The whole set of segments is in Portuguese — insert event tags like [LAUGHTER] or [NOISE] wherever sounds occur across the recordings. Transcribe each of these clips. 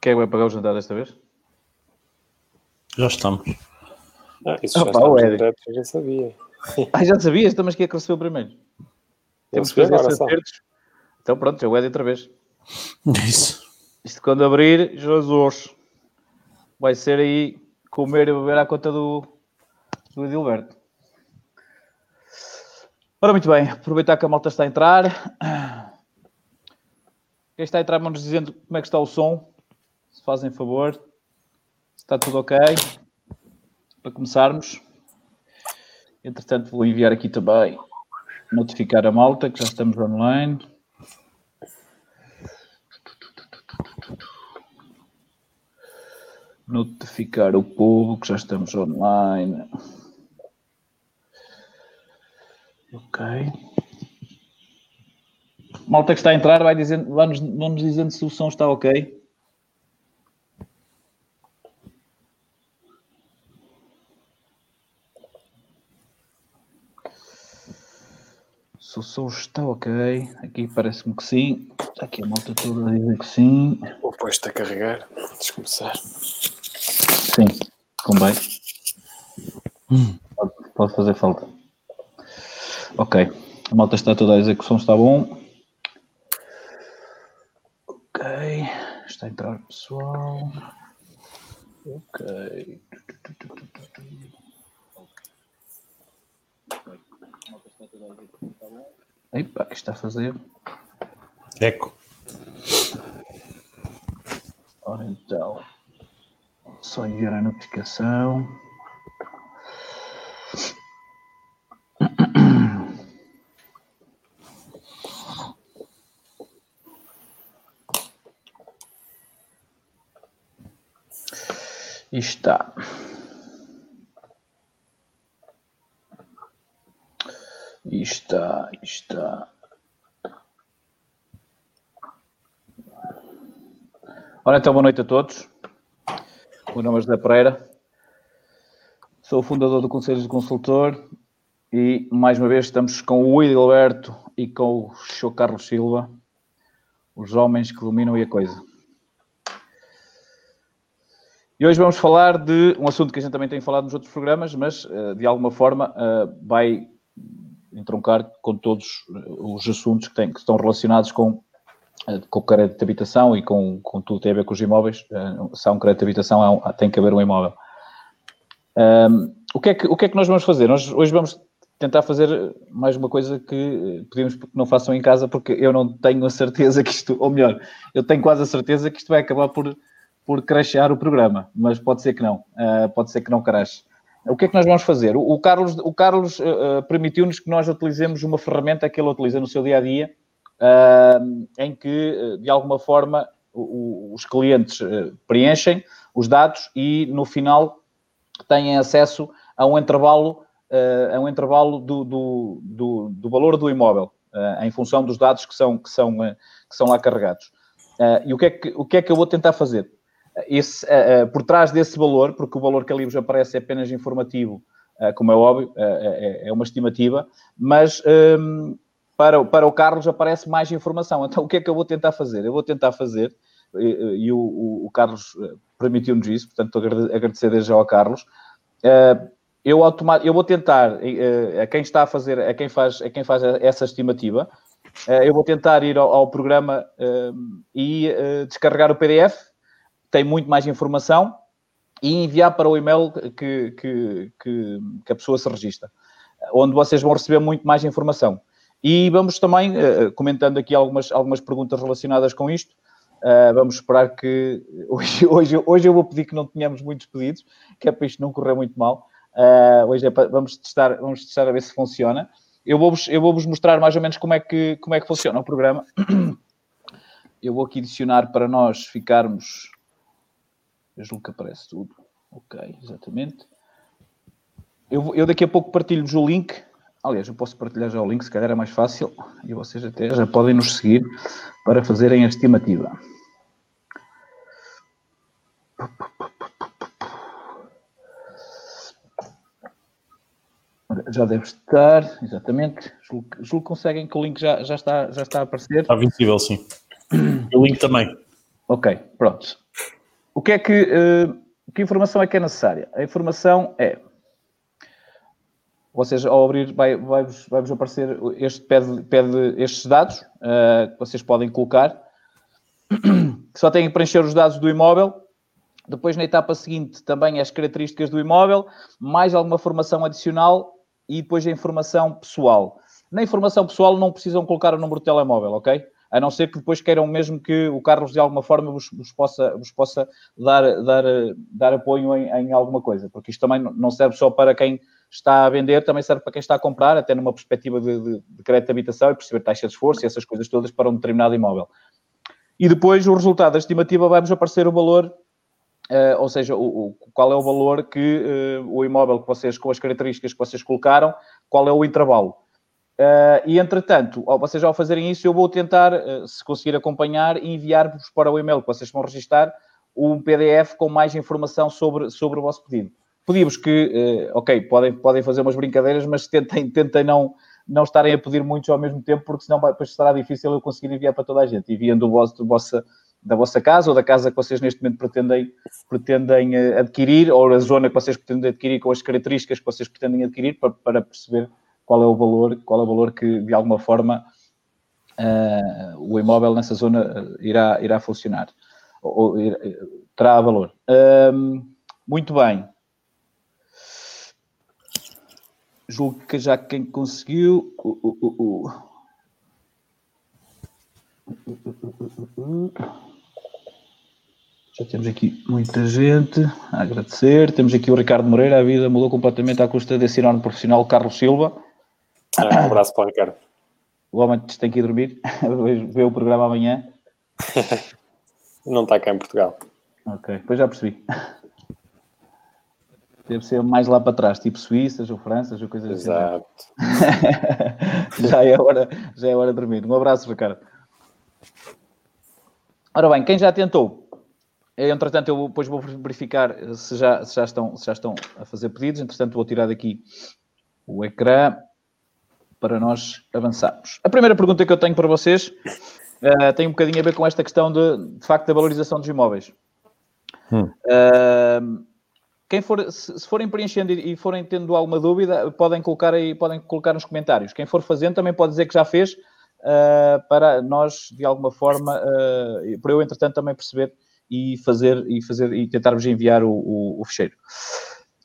Quem é que vai pagar o jantar desta vez? Já estamos. Ah, isso já pá, está o nos Éder. diretos, eu já sabia. [LAUGHS] Ah, já sabias? Então, mas quem é que recebeu primeiro? Temos que Recebi fazer esses acertos. Então pronto, já o Ed outra vez. Isso. Isto quando abrir, Jesus. Vai ser aí comer e beber à conta do, do Edilberto. Ora, muito bem. Aproveitar que a malta está a entrar. Quem está a entrar, vamos dizendo como é que está o som. Se fazem favor. Está tudo ok. Para começarmos. Entretanto, vou enviar aqui também notificar a malta que já estamos online. Notificar o povo que já estamos online. Ok. Malta que está a entrar vai dizendo, vai-nos, vão-nos dizendo se o som está ok. Se o som está ok, aqui parece-me que sim. Aqui a malta toda a dizer que sim. Vou pôr isto a carregar antes de começar. Sim, convém. Pode, pode fazer falta. Ok. A malta está toda a dizer que o som está bom. Ok. Está a entrar o pessoal. Ok. Epa, o que está a fazer? Eco. Ora então, só enviar a notificação. Está. Está, está. Ora então, boa noite a todos. O meu nome é José Pereira. Sou o fundador do Conselho de Consultor e, mais uma vez, estamos com o Edilberto e com o Sr. Carlos Silva, os homens que dominam a coisa. E hoje vamos falar de um assunto que a gente também tem falado nos outros programas, mas eh, de alguma forma eh, vai entroncar com todos eh, os assuntos que, têm, que estão relacionados com com o crédito de habitação e com, com tudo que tem a ver com os imóveis. Se há um crédito de habitação, um- tem que haver um imóvel. Ahm, o, que é que, o que é que nós vamos fazer? Nós hoje vamos tentar fazer mais uma coisa que pedimos que não façam em casa, porque eu não tenho a certeza que isto, ou melhor, eu tenho quase a certeza que isto vai acabar por, por crashear o programa, mas pode ser que não, Ah, pode ser que não crash. O que é que nós vamos fazer? O, o Carlos, o Carlos eh, permitiu-nos que nós utilizemos uma ferramenta que ele utiliza no seu dia a dia, em que, de alguma forma, o- os clientes preenchem os dados e, no final, têm acesso a um intervalo, a um intervalo do, do, do, do valor do imóvel, eh, em função dos dados que são, que são, eh, que são lá carregados. Eh, e o que, é que, o que é que eu vou tentar fazer? Esse, eh, eh, por trás desse valor, porque o valor que ali vos aparece é apenas informativo, eh, como é óbvio, é, uma estimativa, mas ehm, para, para o Carlos aparece mais informação. Então, o que é que eu vou tentar fazer? Eu vou tentar fazer, e, o, o- Carlos permitiu-nos isso, portanto, agrade- agradecer desde já ao Carlos. Eu, eu vou tentar, a quem está a fazer, a quem faz, a quem faz essa estimativa, eu vou tentar ir ao, ao programa eh, e descarregar o PDF, tem muito mais informação, e enviar para o e-mail que, que, que, que a pessoa se registra, onde vocês vão receber muito mais informação. E vamos também, eh, comentando aqui algumas, algumas perguntas relacionadas com isto, eh, vamos esperar que. [LAUGHS] Hoje, hoje, hoje eu vou pedir que não tenhamos muitos pedidos, que é para isto não correr muito mal. Eh, hoje é para, vamos, testar, vamos testar a ver se funciona. Eu vou-vos eu vou -vos mostrar mais ou menos como é, que, como é que funciona o programa. [CLEARS THROAT] Eu vou aqui adicionar para nós ficarmos. Eu julgo que aparece tudo. Ok, exatamente. Eu, eu daqui a pouco partilho-vos o link. Aliás, eu posso partilhar já o link, se calhar é mais fácil. E vocês até já podem nos seguir para fazerem a estimativa. Já deve estar, exatamente. Julgo, julgo que conseguem que o link já, já, está, já está a aparecer. Está visível, sim. O link também. Ok, pronto. O que é que, eh, que informação é que é necessária? A informação é, vocês ao abrir vai, vai-vos, vai-vos aparecer este pede, pede estes dados eh, que vocês podem colocar, [CLEARS THROAT] que só têm que preencher os dados do imóvel. Depois na etapa seguinte também as características do imóvel, mais alguma formação adicional e depois a informação pessoal. Na informação pessoal não precisam colocar o número de telemóvel, ok? A não ser que depois queiram mesmo que o Carlos de alguma forma vos, vos possa, vos possa dar, dar, dar apoio em, em alguma coisa, porque isto também não- serve só para quem está a vender, também serve para quem está a comprar, até numa perspectiva de, de, de crédito de habitação e perceber taxa de esforço e essas coisas todas para um determinado imóvel. E depois o resultado da estimativa vai-vos aparecer o valor eh, ou seja, o, o- qual é o valor que eh, o imóvel que vocês, com as características que vocês colocaram, qual é o intervalo. Eh, e, entretanto, ao, vocês ao fazerem isso, eu vou tentar, eh, se conseguir acompanhar, enviar-vos para o e-mail que vocês vão registar um PDF com mais informação sobre, sobre o vosso pedido. Pedimos que, eh, ok, podem, podem fazer umas brincadeiras, mas tentem, tentem não, não estarem a pedir muitos ao mesmo tempo, porque senão vai, depois será difícil eu conseguir enviar para toda a gente. Enviando do vosso, do da vossa casa ou da casa que vocês neste momento pretendem, pretendem adquirir, ou a zona que vocês pretendem adquirir com as características que vocês pretendem adquirir, para, para perceber qual é o valor, qual é o valor que de alguma forma eh, o imóvel nessa zona eh, irá, irá funcionar, ou, ou irá- terá valor. Muito bem. Julgo que já quem conseguiu. uh, uh, uh, uh. Já temos aqui muita gente a agradecer. Temos aqui o Ricardo Moreira. A vida mudou completamente à custa desse enorme profissional Carlos Silva. Ah, um abraço para o Ricardo. O homem tem que ir dormir. [LAUGHS] Vê o programa amanhã. Não está cá em Portugal. Ok, depois já percebi. Deve ser mais lá para trás, tipo Suíças ou Franças ou coisas assim. Exato. [LAUGHS] já, é hora, já é hora de dormir. Um abraço, Ricardo. Ora bem, quem já tentou, entretanto, eu depois vou verificar se já, se já, estão, se já estão a fazer pedidos. Entretanto, vou tirar daqui o ecrã para nós avançarmos. A primeira pergunta que eu tenho para vocês eh, tem um bocadinho a ver com esta questão de, de facto da valorização dos imóveis. Hum. Eh, quem for, se, se forem preenchendo e, e forem tendo alguma dúvida, podem colocar aí, podem colocar nos comentários. Quem for fazendo também pode dizer que já fez, eh, para nós, de alguma forma, eh, para eu, entretanto, também perceber e fazer e fazer e tentar-vos enviar o, o, o fecheiro.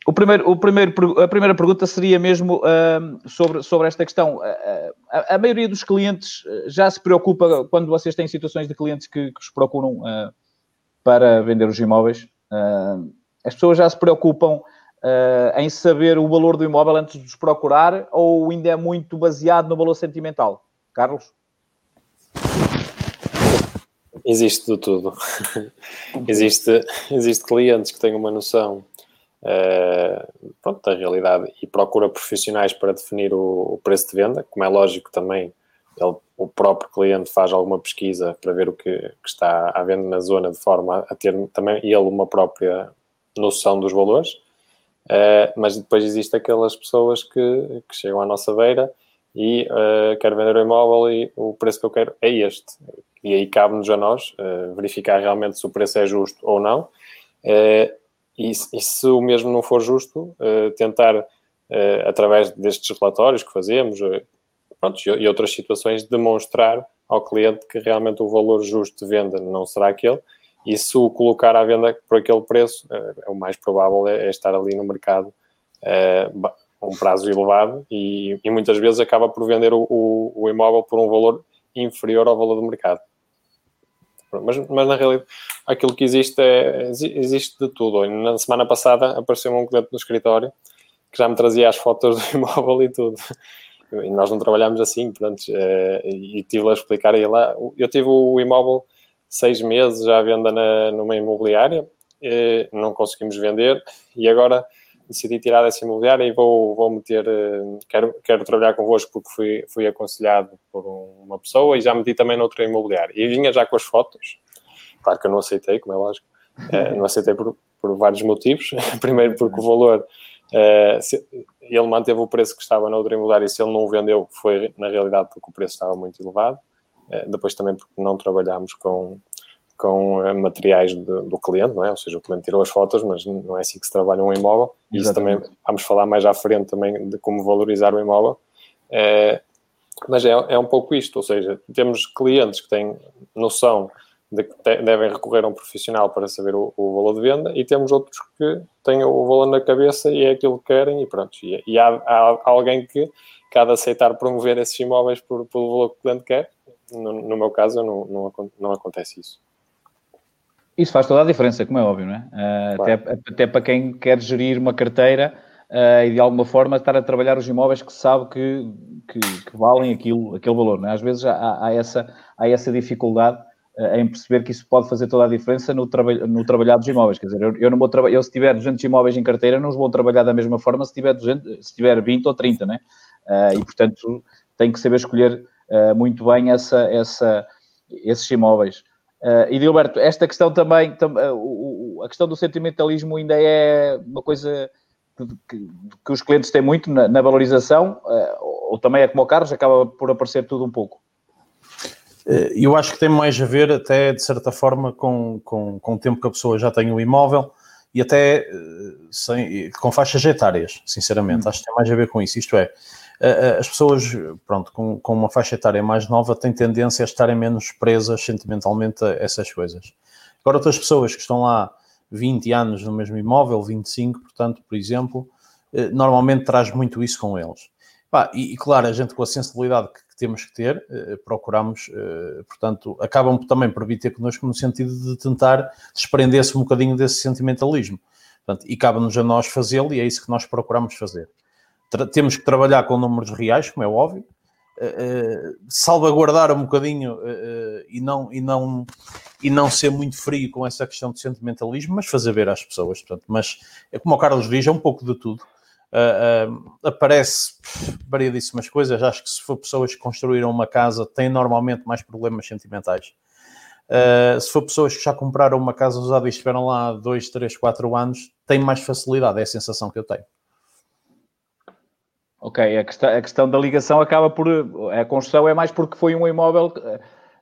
O primeiro, o primeiro, a primeira pergunta seria mesmo ahm, sobre, sobre esta questão. Ah, A, a maioria dos clientes ah, já se preocupa quando vocês têm situações de clientes que, que os procuram ah, para vender os imóveis. As pessoas já se preocupam ah, em saber o valor do imóvel antes de os procurar ou ainda é muito baseado no valor sentimental? Carlos? Existe de tudo. [LAUGHS] existe, existe clientes que têm uma noção eh, pronto, da realidade e procura profissionais para definir o, o preço de venda, como é lógico também ele, o próprio cliente faz alguma pesquisa para ver o que, que está à venda na zona de forma a ter também ele uma própria noção dos valores. Eh, mas depois existe aquelas pessoas que, que chegam à nossa beira e uh, quero vender o imóvel e o preço que eu quero é este. E aí cabe-nos a nós uh, verificar realmente se o preço é justo ou não. Uh, e, e, se o mesmo não for justo, tentar, através destes relatórios que fazemos pronto, e, outras situações, demonstrar ao cliente que realmente o valor justo de venda não será aquele. E se o colocar à venda por aquele preço, o mais provável é, é estar ali no mercado um prazo elevado e, e, muitas vezes acaba por vender o, o, o, imóvel por um valor inferior ao valor do mercado. Mas, mas na realidade, aquilo que existe é existe de tudo. Na semana passada apareceu um cliente no escritório que já me trazia as fotos do [LAUGHS] imóvel e tudo. E nós não trabalhamos assim, portanto, e tive a explicar aí lá. Eu tive o imóvel seis meses já à venda na, numa imobiliária, não conseguimos vender e agora decidi tirar dessa imobiliária e vou, vou meter, quero, quero trabalhar convosco porque fui, fui aconselhado por uma pessoa e já meti também noutra imobiliária. E vinha já com as fotos, claro que eu não aceitei, como é lógico, [LAUGHS] não aceitei por, por vários motivos. [LAUGHS] Primeiro porque o valor Uh, se, ele manteve o preço que estava na outra imobiliária e se ele não o vendeu, foi na realidade porque o preço estava muito elevado. Uh, depois também porque não trabalhámos com, com uh, materiais de, do cliente, não é? Ou seja, o cliente tirou as fotos, mas não é assim que se trabalha um imóvel. E isso também vamos falar mais à frente também de como valorizar o imóvel. mas é, é um pouco isto, ou seja, temos clientes que têm noção de que devem recorrer a um profissional para saber o, o, valor de venda e temos outros que têm o valor na cabeça e é aquilo que querem e pronto. E, e há, há, alguém que, cada de aceitar promover esses imóveis por, pelo valor que o cliente quer, no, no meu caso não, não, não, acontece isso. Isso faz toda a diferença, como é óbvio, não é? Uh, claro. até, até, para quem quer gerir uma carteira uh, e de alguma forma estar a trabalhar os imóveis que sabe que, que, que valem aquilo, aquele valor, não é? Às vezes há, há essa, há essa dificuldade eh, em perceber que isso pode fazer toda a diferença no, traba no trabalhar dos imóveis. Quer dizer, eu, eu não vou trabalhar, eu se tiver 200 imóveis em carteira, não os vou trabalhar da mesma forma se tiver, 200, se tiver 20 ou 30, né? Uh, e, portanto, tem que saber escolher uh, muito bem essa, essa, esses imóveis. Uh, e, Gilberto, esta questão também, tam, a questão do sentimentalismo ainda é uma coisa que, que, que os clientes têm muito na, na valorização, ou também é como o Carlos, acaba por aparecer tudo um pouco. Eu acho que tem mais a ver, até de certa forma, com, com, com o tempo que a pessoa já tem o imóvel e até sem, com faixas etárias, sinceramente. Hum. Acho que tem mais a ver com isso. Isto é, as pessoas, pronto, com, com uma faixa etária mais nova têm tendência a estarem menos presas sentimentalmente a essas coisas. Agora, outras pessoas que estão lá 20 anos no mesmo imóvel, 25, portanto, por exemplo, eh, normalmente traz muito isso com eles. e, e, claro, a gente com a sensibilidade que temos que ter, eh, procuramos, eh, portanto, acabam também por vir ter connosco no sentido de tentar desprender-se um bocadinho desse sentimentalismo. Portanto, e cabe-nos a nós fazê-lo e é isso que nós procuramos fazer. Temos que trabalhar com números reais, como é óbvio, uh, salvaguardar um bocadinho uh, e, não, e, não, e não ser muito frio com essa questão de sentimentalismo, mas fazer ver às pessoas. Portanto, mas é como o Carlos diz, é um pouco de tudo uh, aparece variedíssimas coisas. Acho que se for pessoas que construíram uma casa, têm normalmente mais problemas sentimentais. Uh, se for pessoas que já compraram uma casa usada e estiveram lá 2, 3, 4 anos, têm mais facilidade, é a sensação que eu tenho. Ok, a questão, a questão da ligação acaba por. A construção é mais porque foi um imóvel,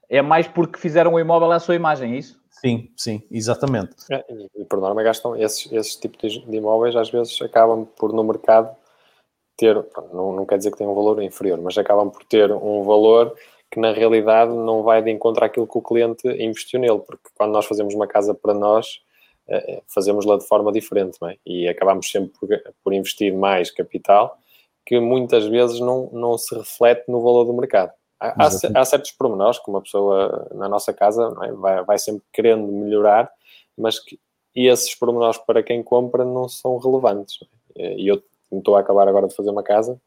é mais porque fizeram o um imóvel à sua imagem, é isso? Sim, sim, exatamente. É, e, por norma gastam esses, esses tipos de, imóveis, às vezes acabam por no mercado ter, não, não quer dizer que tenham um valor inferior, mas acabam por ter um valor que na realidade não vai de encontro àquilo que o cliente investiu nele, porque quando nós fazemos uma casa para nós, eh, eh, fazemos-la de forma diferente, é? e acabamos sempre por, por, investir mais capital que muitas vezes não, não se reflete no valor do mercado. Há, há, certos pormenores que uma pessoa na nossa casa é? vai, vai, sempre querendo melhorar, mas que esses pormenores para quem compra não são relevantes. É? E eu estou a acabar agora de fazer uma casa,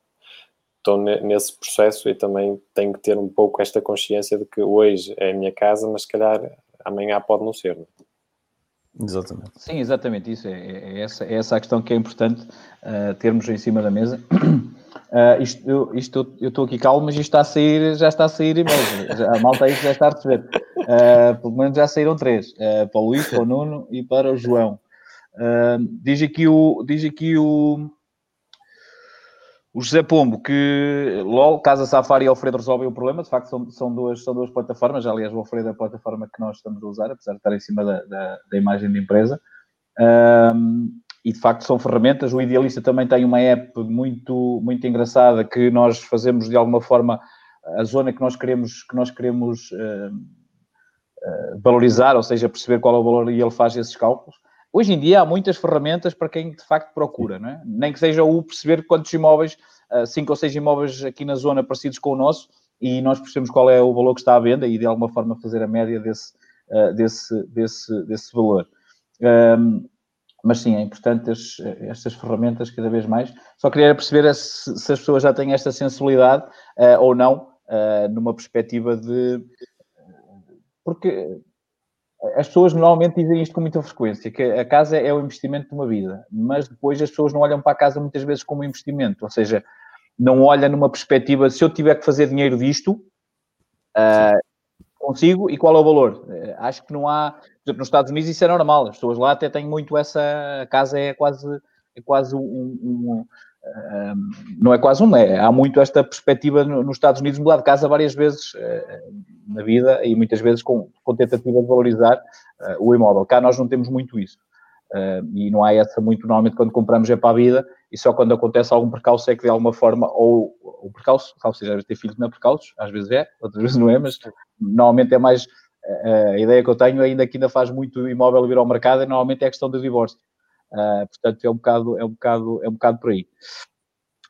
estou nesse processo e também tenho que ter um pouco esta consciência de que hoje é a minha casa, mas se calhar amanhã pode não ser. Não é? Exatamente. Sim, exatamente isso. É, é, essa, é essa a questão que é importante uh, termos em cima da mesa. Uh, [CLEARS THROAT] isto, isto, eu estou aqui calmo, mas isto está a sair, já está a sair e-mails. A malta aí já está a receber. Uh, pelo menos já saíram três. Uh, para o Luís, para o Nuno e para o João. diz aqui o... Diz aqui o o José Pombo, que LOL, Casa Safari e Alfredo resolvem o problema, de facto são, são, duas, são duas plataformas, aliás o Alfredo é a plataforma que nós estamos a usar, apesar de estar em cima da, da, da imagem da empresa. Um, e de facto são ferramentas. O Idealista também tem uma app muito, muito engraçada que nós fazemos de alguma forma a zona que nós queremos, que nós queremos uh, uh, valorizar, ou seja, perceber qual é o valor e ele faz esses cálculos. Hoje em dia há muitas ferramentas para quem de facto procura, não é? Nem que seja o perceber quantos imóveis, uh, cinco ou seis imóveis aqui na zona parecidos com o nosso, e nós percebemos qual é o valor que está à venda e de alguma forma fazer a média desse, uh, desse, desse, desse valor. Mas sim, é importante as, estas ferramentas cada vez mais. Só queria perceber se, as pessoas já têm esta sensibilidade uh, ou não, numa perspectiva de. Porque as pessoas normalmente dizem isto com muita frequência, que a casa é o investimento de uma vida, mas depois as pessoas não olham para a casa muitas vezes como investimento, ou seja, não olham numa perspectiva, se eu tiver que fazer dinheiro disto, uh, consigo e qual é o valor? Uh, acho que não há, por exemplo, nos Estados Unidos isso é normal, as pessoas lá até têm muito essa, a casa é quase é quase um, um, não é quase um, é, há muito esta perspectiva nos Estados Unidos mudar de casa várias vezes na vida e muitas vezes com, com tentativa de valorizar o imóvel. Cá nós não temos muito isso. Uh, e não há essa muito, normalmente, quando compramos é para a vida, e só quando acontece algum percalço é que de alguma forma, ou o percalço, ou seja, ter filhos não é percalços, às vezes é, outras vezes não é, mas normalmente é mais, a ideia que eu tenho, ainda que ainda faz muito imóvel vir ao mercado, é normalmente é a questão do divórcio. Uh, portanto, é um, bocado, é, um bocado, é um bocado por aí.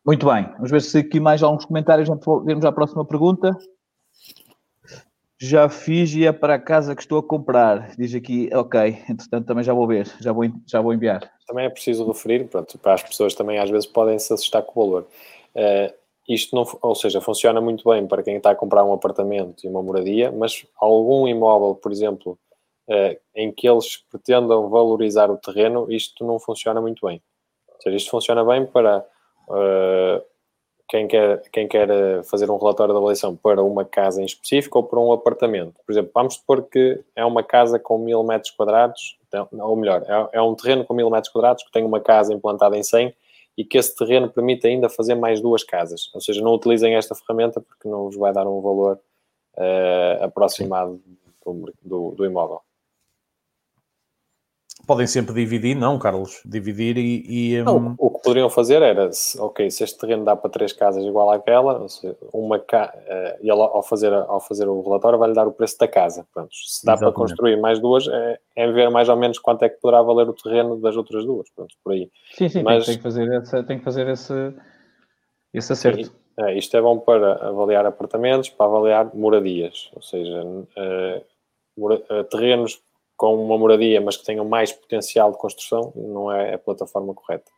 Muito bem, vamos ver se aqui mais alguns comentários, vamos à próxima pergunta. Já fiz e é para a casa que estou a comprar. Diz aqui, ok, entretanto também já vou ver, já vou, já vou enviar. Também é preciso referir, pronto, para as pessoas também às vezes podem se assustar com o valor. Uh, isto não, ou seja, funciona muito bem para quem está a comprar um apartamento e uma moradia, mas algum imóvel, por exemplo, em que eles pretendam valorizar o terreno, isto não funciona muito bem. Ou seja, isto funciona bem para uh, quem quer, quem quer eh, fazer um relatório de avaliação para uma casa em específico ou para um apartamento. Por exemplo, vamos supor que é uma casa com mil metros quadrados, então, ou melhor, é, é um terreno com mil metros quadrados que tem uma casa implantada em 100 e que esse terreno permite ainda fazer mais duas casas. Ou seja, não utilizem esta ferramenta porque não vos vai dar um valor uh, aproximado do, do, do imóvel podem sempre dividir, não, Carlos? Dividir e. e um... não, o que poderiam fazer era, ok, se este terreno dá para três casas igual àquela, uma ca... Eh, e ao fazer, ao fazer o relatório vai-lhe dar o preço da casa. Pronto, se dá Exatamente. para construir mais duas, é, é, ver mais ou menos quanto é que poderá valer o terreno das outras duas. Pronto, por aí. Sim, sim, Mas... tem, que fazer esse, tem que fazer esse, esse acerto. Sim, é, isto é bom para avaliar apartamentos, para avaliar moradias, ou seja, uh, terrenos com uma moradia, mas que tenham mais potencial de construção, não é a plataforma correta.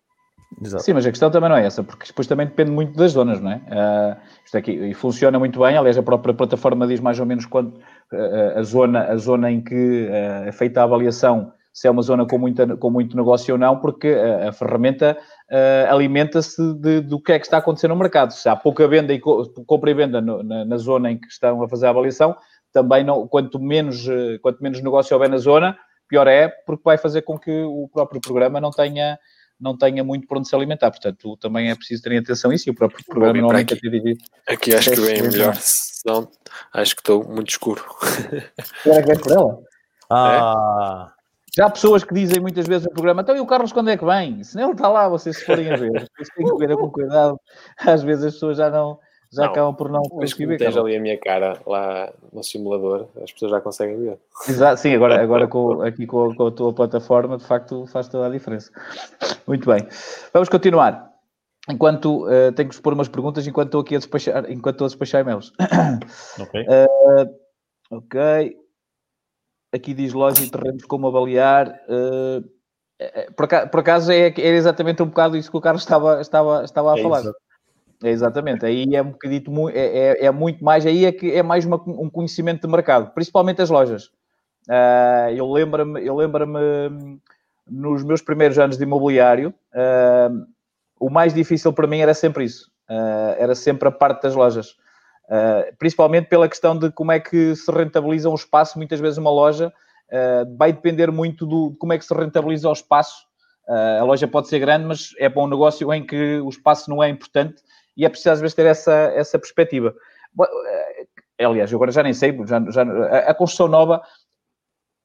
Exato. Sim, mas a questão também não é essa, porque depois também depende muito das zonas, não é? Uh, isto aqui e funciona muito bem, aliás, a própria plataforma diz mais ou menos quanto uh, a, zona, a zona em que uh, é feita a avaliação, se é uma zona com, muita, com muito negócio ou não, porque a, a ferramenta alimenta-se do que é que está acontecendo no mercado. Se há pouca venda e compra e venda no, na, na zona em que estão a fazer a avaliação, também não, quanto menos, eh, quanto menos negócio houver na zona, pior é, porque vai fazer com que o próprio programa não tenha, não tenha muito por onde se alimentar. Portanto, também é preciso ter atenção a isso e o próprio programa normalmente aqui. é dividido. Aqui acho que vem melhor, senão acho que estou muito escuro. Será que é por ela? Ah. É? Já há pessoas que dizem muitas vezes no programa, então e o Carlos quando é que vem? Se não ele está lá, vocês se forem a ver. Vocês têm que ver com cuidado. Às vezes as pessoas já não, já não, acabam por não conseguir ver. ali a minha cara lá no simulador, as pessoas já conseguem ver. Exato, sim, agora, agora com, [LAUGHS] aqui com, com a tua plataforma, de facto, faz toda a diferença. Muito bem. Vamos continuar. Enquanto uh, tenho que expor umas perguntas, enquanto estou aqui a despachar, enquanto estou a despachar e-mails. [COUGHS] Ok. Uh, ok. Aqui diz loja e terrenos como avaliar. Uh, por, acaso, por acaso é, é exatamente um bocado isso que o Carlos estava, estava, estava a é falar. Isso. É exatamente, aí é um bocadito, é, é, é, muito mais, aí é que é mais uma, um conhecimento de mercado, principalmente as lojas. Uh, eu lembro-me, eu lembro-me nos meus primeiros anos de imobiliário, uh, o mais difícil para mim era sempre isso, uh, era sempre a parte das lojas, principalmente pela questão de como é que se rentabiliza um espaço, muitas vezes uma loja, vai depender muito do, de como é que se rentabiliza o espaço. a loja pode ser grande, mas é para um negócio em que o espaço não é importante e é preciso às vezes ter essa, essa perspectiva. Eh, aliás, agora já nem sei, já, já, a, a construção nova,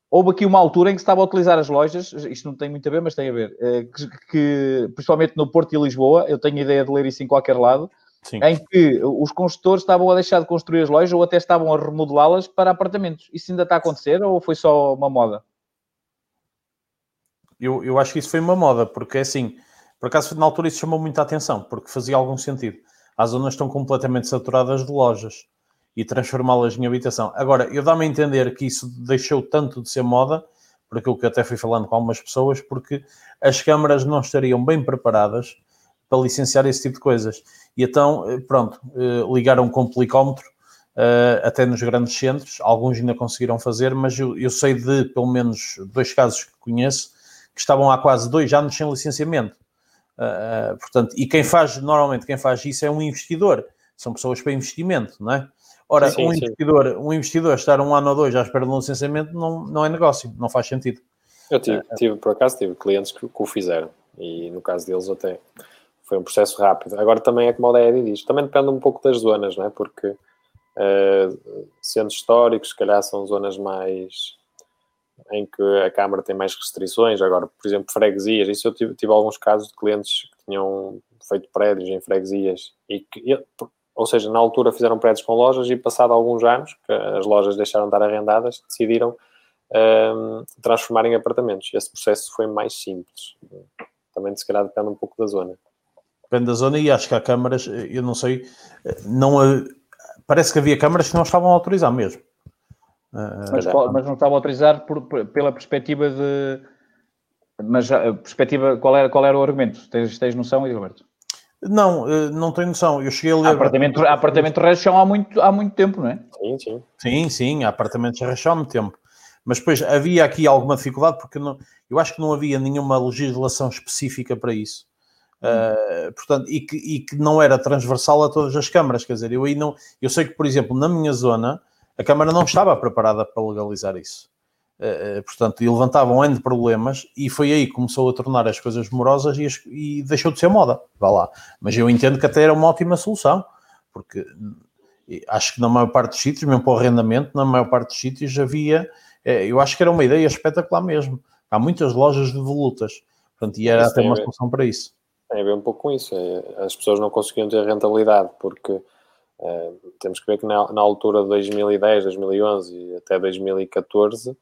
houve aqui uma altura em que se estava a utilizar as lojas, isto não tem muito a ver, mas tem a ver, eh, que, que principalmente no Porto e Lisboa, eu tenho ideia de ler isso em qualquer lado, Sim. em que os construtores estavam a deixar de construir as lojas ou até estavam a remodelá-las para apartamentos. Isso ainda está a acontecer ou foi só uma moda? Eu, eu acho que isso foi uma moda, porque assim, por acaso, na altura, isso chamou muita atenção, porque fazia algum sentido. As zonas estão completamente saturadas de lojas e transformá-las em habitação. Agora, eu dá-me a entender que isso deixou tanto de ser moda, por aquilo que até fui falando com algumas pessoas, porque as câmaras não estariam bem preparadas para licenciar esse tipo de coisas. E então, eh, pronto, eh, ligaram com policómetro eh, até nos grandes centros, alguns ainda conseguiram fazer, mas eu, eu sei de pelo menos dois casos que conheço que estavam há quase dois anos sem licenciamento. Uh, portanto, e quem faz, normalmente, quem faz isso é um investidor, são pessoas para investimento, não é? Ora, sim, um, sim. Investidor, um investidor estar um ano ou dois à espera de um licenciamento não, não é negócio, não faz sentido. Eu tive, tive por acaso, tive clientes que, que o fizeram. E no caso deles até foi um processo rápido. Agora também é como o Eddie diz, também depende um pouco das zonas, não é? Porque uh, centros históricos, se calhar são zonas mais em que a Câmara tem mais restrições. Agora, por exemplo, freguesias, isso eu tive, tive alguns casos de clientes que tinham feito prédios em freguesias e que, ou seja, na altura fizeram prédios com lojas e passado alguns anos, que as lojas deixaram de estar arrendadas, decidiram um, transformar em apartamentos. Esse processo foi mais simples. Também, se calhar, depende um pouco da zona. Depende da zona e acho que há câmaras, eu não sei, não, parece que havia câmaras que não estavam a autorizar mesmo. Mas, mas não estavam a autorizar por, pela perspectiva de. Mas a perspectiva, qual era, qual era o argumento? Tens, tens noção, Gilberto? Não, eh, não tenho noção. Eu cheguei a ler. Há apartamento, há apartamento rachão há muito, há muito tempo, não é? Sim, sim. Sim, sim, há apartamentos rachão há muito tempo. Mas depois havia aqui alguma dificuldade porque não, eu acho que não havia nenhuma legislação específica para isso. Uh, portanto, e que, e que não era transversal a todas as câmaras, quer dizer, eu aí não, eu sei que, por exemplo, na minha zona, a Câmara não estava preparada para legalizar isso. Uh, portanto, e levantavam N de problemas e foi aí que começou a tornar as coisas morosas e, as, e, deixou de ser moda. Vá lá. Mas eu entendo que até era uma ótima solução, porque acho que na maior parte dos sítios, mesmo para o arrendamento, na maior parte dos sítios havia, eu acho que era uma ideia espetacular mesmo. Há muitas lojas de volutas, portanto, e era até uma solução para isso. Tem a ver um pouco com isso. É, as pessoas não conseguiam ter rentabilidade, porque Uh, temos que ver que na, na, altura de 2010, 2011 e até 2014,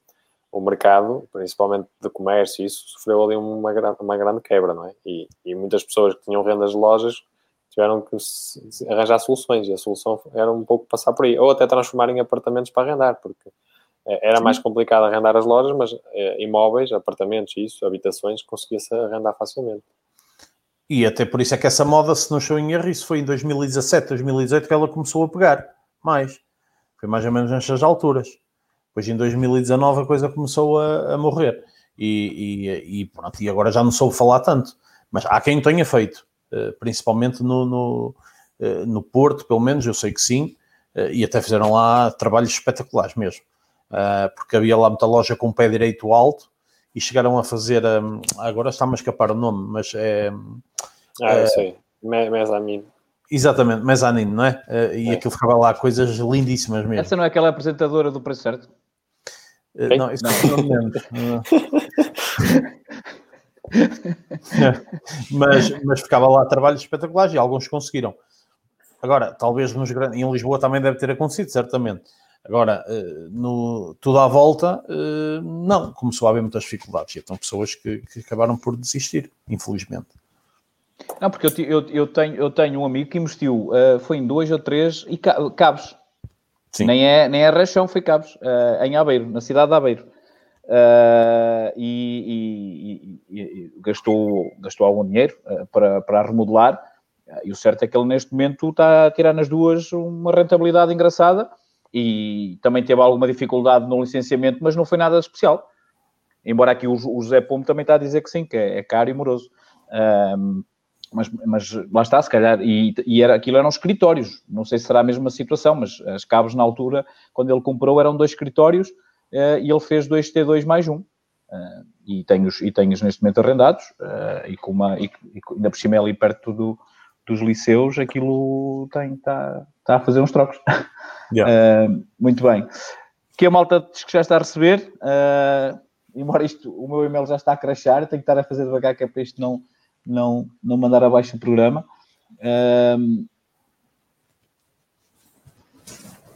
o mercado, principalmente de comércio, isso sofreu ali uma, uma grande quebra, não é? E, e muitas pessoas que tinham rendas de lojas tiveram que arranjar soluções e a solução era um pouco passar por aí, ou até transformar em apartamentos para arrendar, porque eh, era mais complicado arrendar as lojas, mas é, imóveis, apartamentos, isso, habitações, conseguia-se arrendar facilmente. E até por isso é que essa moda, se não estou em erro, isso foi em 2017, 2018 que ela começou a pegar mais. Foi mais ou menos nestas alturas. Depois em 2019 a coisa começou a, a morrer. E, e, e, pronto, e agora já não soube falar tanto. Mas há quem tenha feito, eh, principalmente no, no, eh, no Porto, pelo menos, eu sei que sim, eh, e até fizeram lá trabalhos espetaculares mesmo. Porque havia lá muita loja com pé direito alto, e chegaram a fazer. Um, agora está-me a escapar o nome, mas é. Ah, eu é, sei. Mezzanine. Exatamente, Mezzanine, não é? Uh, e é. aquilo ficava lá coisas lindíssimas mesmo. Essa não é aquela apresentadora do preço certo? Uh, não, isso não, não lembro. [LAUGHS] mas, mas ficava lá trabalhos espetaculares e alguns conseguiram. Agora, talvez nos, em Lisboa também deve ter acontecido, certamente. Agora, eh, no, tudo à volta, eh, não, começou a haver muitas dificuldades. E então pessoas que, que acabaram por desistir, infelizmente. Não, porque eu, eu, eu, tenho, eu tenho um amigo que investiu, uh, foi em dois ou três, e cabos. Sim. Nem é, nem é rachão, foi cabos, uh, em Aveiro, na cidade de Aveiro. Uh, e, e, e, gastou, gastou algum dinheiro para, para remodelar. E o certo é que ele neste momento está a tirar nas duas uma rentabilidade engraçada e também teve alguma dificuldade no licenciamento, mas não foi nada especial. Embora aqui o, o José Pomo também está a dizer que sim, que é, é caro e moroso. Um, mas, mas lá está, se calhar, e, e era, aquilo eram escritórios, não sei se será a mesma situação, mas as cabos na altura, quando ele comprou, eram dois escritórios uh, e ele fez dois T2 mais um. Uh, e e tenho neste momento arrendados, uh, e, com uma, e, e ainda por cima é ali perto do, dos liceus, aquilo está tá a fazer uns trocos. Yeah. Uh, [LAUGHS] muito bem. Que a malta diz que já está a receber. Uh, embora isto, o meu e-mail já está a crachar, tenho que estar a fazer devagar que é para isto não, não, não mandar abaixo o programa. Uh,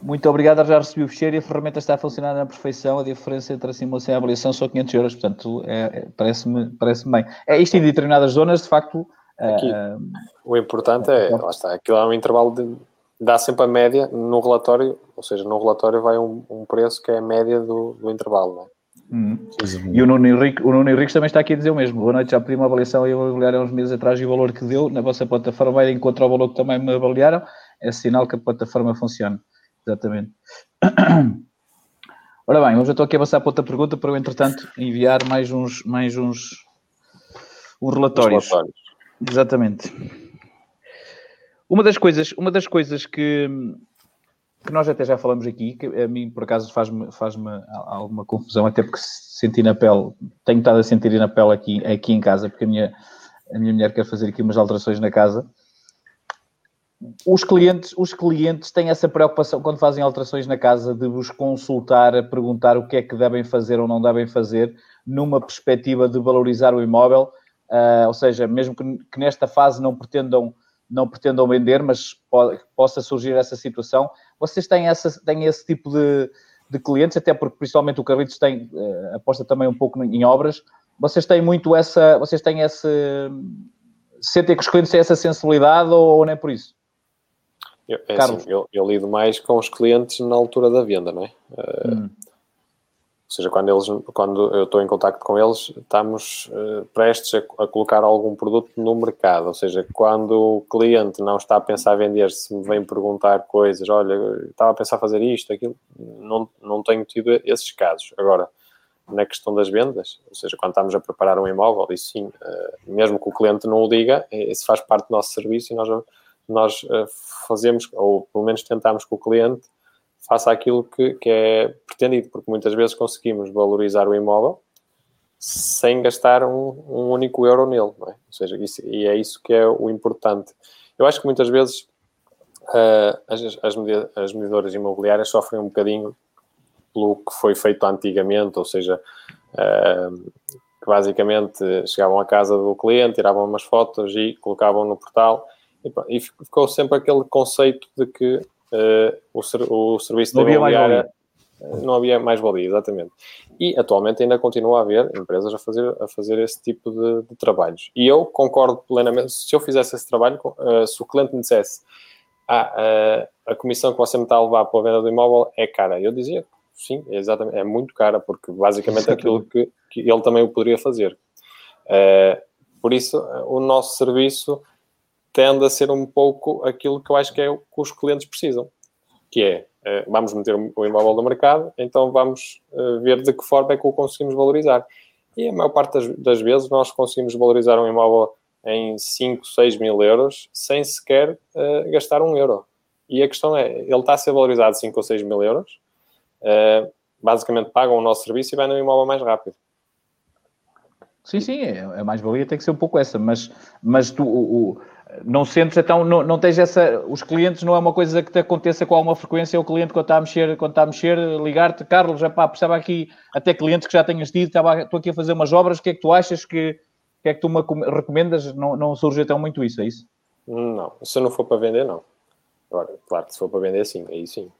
muito obrigado, já recebi o fecheiro e a ferramenta está a funcionar na perfeição. A diferença entre a simulação e a avaliação são 500 euros, portanto, é, é, parece-me parece bem. É isto em determinadas zonas, de facto. Aqui, o importante é, lá está, aquilo é um intervalo de dá sempre a média no relatório, ou seja, no relatório vai um, um preço que é a média do, do intervalo, não é? Hum. E o Nuno, Henrique, o Nuno Henrique também está aqui a dizer o mesmo. Boa noite, já pedi uma avaliação imobiliária há uns meses atrás e o valor que deu na vossa plataforma vai de encontro ao valor que também me avaliaram. É sinal que a plataforma funciona. Exatamente. [COUGHS] Ora bem, hoje eu estou aqui a passar para outra pergunta para eu, entretanto, enviar mais uns, mais uns, uns relatórios. relatórios. Exatamente. Uma das coisas, uma das coisas que, que nós até já falamos aqui, que a mim por acaso faz-me faz alguma confusão, até porque senti na pele, tenho estado a sentir na pele aqui, aqui em casa, porque a minha, a minha mulher quer fazer aqui umas alterações na casa. Os clientes, os clientes têm essa preocupação quando fazem alterações na casa de vos consultar, a perguntar o que é que devem fazer ou não devem fazer, numa perspectiva de valorizar o imóvel, uh, ou seja, mesmo que, que, nesta fase não pretendam, não pretendam vender, mas pode, possa surgir essa situação. Vocês têm, essa, têm esse tipo de, de clientes, até porque principalmente o Carlitos tem, uh, aposta também um pouco em obras. Vocês têm muito essa, vocês têm esse, sentem que os clientes têm essa sensibilidade ou, ou nem por isso? Eu, é assim, eu, eu, lido mais com os clientes na altura da venda, não é? Uh, hum. Ou seja, quando, eles, quando eu estou em contato com eles, estamos uh, prestes a, a, colocar algum produto no mercado. Ou seja, quando o cliente não está a pensar vender, se me vem perguntar coisas, olha, estava a pensar fazer isto, aquilo, não, não tenho tido esses casos. Agora, na questão das vendas, ou seja, quando estamos a preparar um imóvel, isso sim, uh, mesmo que o cliente não o diga, isso faz parte do nosso serviço e nós nós uh, fazemos, ou pelo menos tentamos que o cliente faça aquilo que, que é pretendido, porque muitas vezes conseguimos valorizar o imóvel sem gastar um, um único euro nele, é? Ou seja, isso, e é isso que é o importante. Eu acho que muitas vezes uh, as, as, as medidoras imobiliárias sofrem um bocadinho pelo que foi feito antigamente, ou seja, uh, que basicamente chegavam à casa do cliente, tiravam umas fotos e colocavam no portal e, ficou sempre aquele conceito de que uh, o, ser, o serviço não de imobiliária uh, não havia mais valia, exatamente. E atualmente ainda continua a haver empresas a fazer, a fazer esse tipo de, de trabalhos. E eu concordo plenamente, se eu fizesse esse trabalho, uh, se o cliente me dissesse ah, a comissão que você me está a levar para a venda do imóvel é cara, eu dizia sim, é exatamente, é muito cara, porque basicamente é aquilo que, que ele também o poderia fazer. por isso, o nosso serviço tende a ser um pouco aquilo que eu acho que é o que os clientes precisam, que é, eh, vamos meter o imóvel no mercado, então vamos eh, ver de que forma é que o conseguimos valorizar. E a maior parte das, das vezes nós conseguimos valorizar um imóvel em 5, 6 mil euros sem sequer uh, gastar um euro. E a questão é, ele está a ser valorizado 5 ou 6 mil euros, uh, basicamente pagam o nosso serviço e vai no imóvel mais rápido. Sim, sim, a é, é mais-valia tem que ser um pouco essa, mas, mas tu, o, o não sentes, então, não, não tens essa. Os clientes não é uma coisa que te aconteça com alguma frequência. O cliente, quando está a mexer, quando está a mexer, ligar-te, Carlos, já pá, perceba aqui, até clientes que já tenhas tido, estava, estou aqui a fazer umas obras, o que é que tu achas que, que é que tu me recomendas? Não, não surge então muito isso, é isso? Não, se não for para vender, não. Agora, claro que se for para vender, sim, aí sim.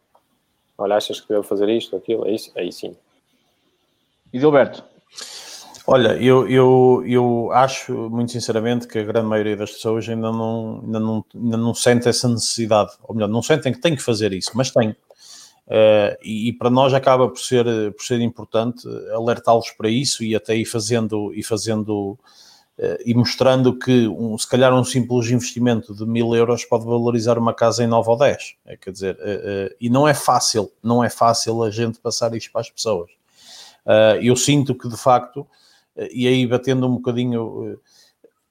Olha, achas que devo fazer isto, aquilo, aí, aí sim. E Gilberto? Olha, eu, eu, eu acho, muito sinceramente, que a grande maioria das pessoas ainda não, ainda, não, ainda não sente essa necessidade, ou melhor, não sentem que têm que fazer isso, mas têm. Uh, e, e, para nós acaba por ser, por ser importante alertá-los para isso e até ir fazendo, e fazendo uh, e mostrando que um, se calhar um simples investimento de mil euros pode valorizar uma casa em 9 ou 10. É, quer dizer, uh, e não é fácil, não é fácil a gente passar isto para as pessoas. eu sinto que de facto e aí batendo um bocadinho. Eh,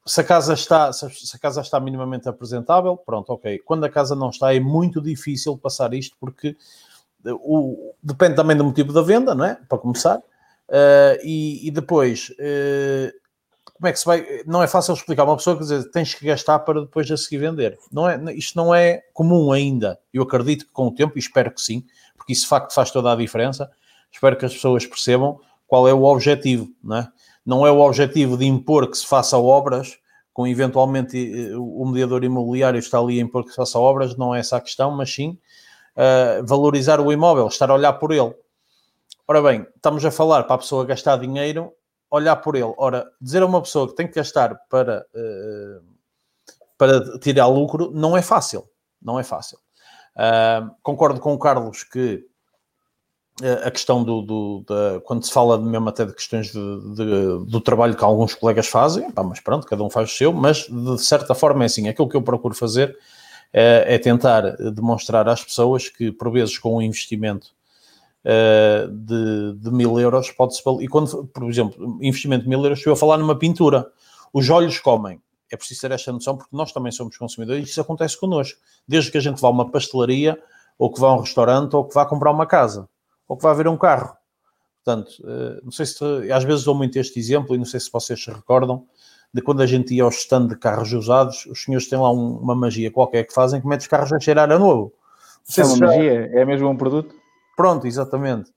se a casa está, se a casa está minimamente apresentável, pronto, ok. Quando a casa não está, é muito difícil passar isto, porque eh, o, depende também do motivo da venda, não é? Para começar. Uh, e, e, depois, uh, como é que se vai? Não é fácil explicar uma pessoa que dizer tens que gastar para depois a seguir vender. Não é, isto não é comum ainda. Eu acredito que com o tempo, e espero que sim, porque isso de facto faz toda a diferença. Espero que as pessoas percebam qual é o objetivo, não é? Não é o objetivo de impor que se faça obras, com eventualmente eh, o mediador imobiliário está ali a impor que se faça obras, não é essa a questão, mas sim uh, valorizar o imóvel, estar a olhar por ele. Ora bem, estamos a falar para a pessoa gastar dinheiro, olhar por ele. Ora, dizer a uma pessoa que tem que gastar para, uh, para tirar lucro não é fácil. Não é fácil. Uh, concordo com o Carlos que a questão do, do da, quando se fala mesmo até de questões de, de, do trabalho que alguns colegas fazem, pá, mas pronto, cada um faz o seu, mas de certa forma é assim, aquilo que eu procuro fazer é, é tentar demonstrar às pessoas que por vezes com um investimento uh, de, de mil euros pode-se, e quando, por exemplo, investimento de mil euros, estou a falar numa pintura, os olhos comem, é preciso ter esta noção porque nós também somos consumidores e isso acontece connosco, desde que a gente vá a uma pastelaria, ou que vá a um restaurante, ou que vá comprar uma casa ou que vai haver um carro. Portanto, eh, não sei se às vezes dou muito este exemplo e não sei se vocês se recordam de quando a gente ia ao stand de carros usados, os senhores têm lá um, uma magia qualquer que fazem que mete os carros a cheirar a novo. Isso é uma já... magia? É mesmo um produto? Pronto, exatamente.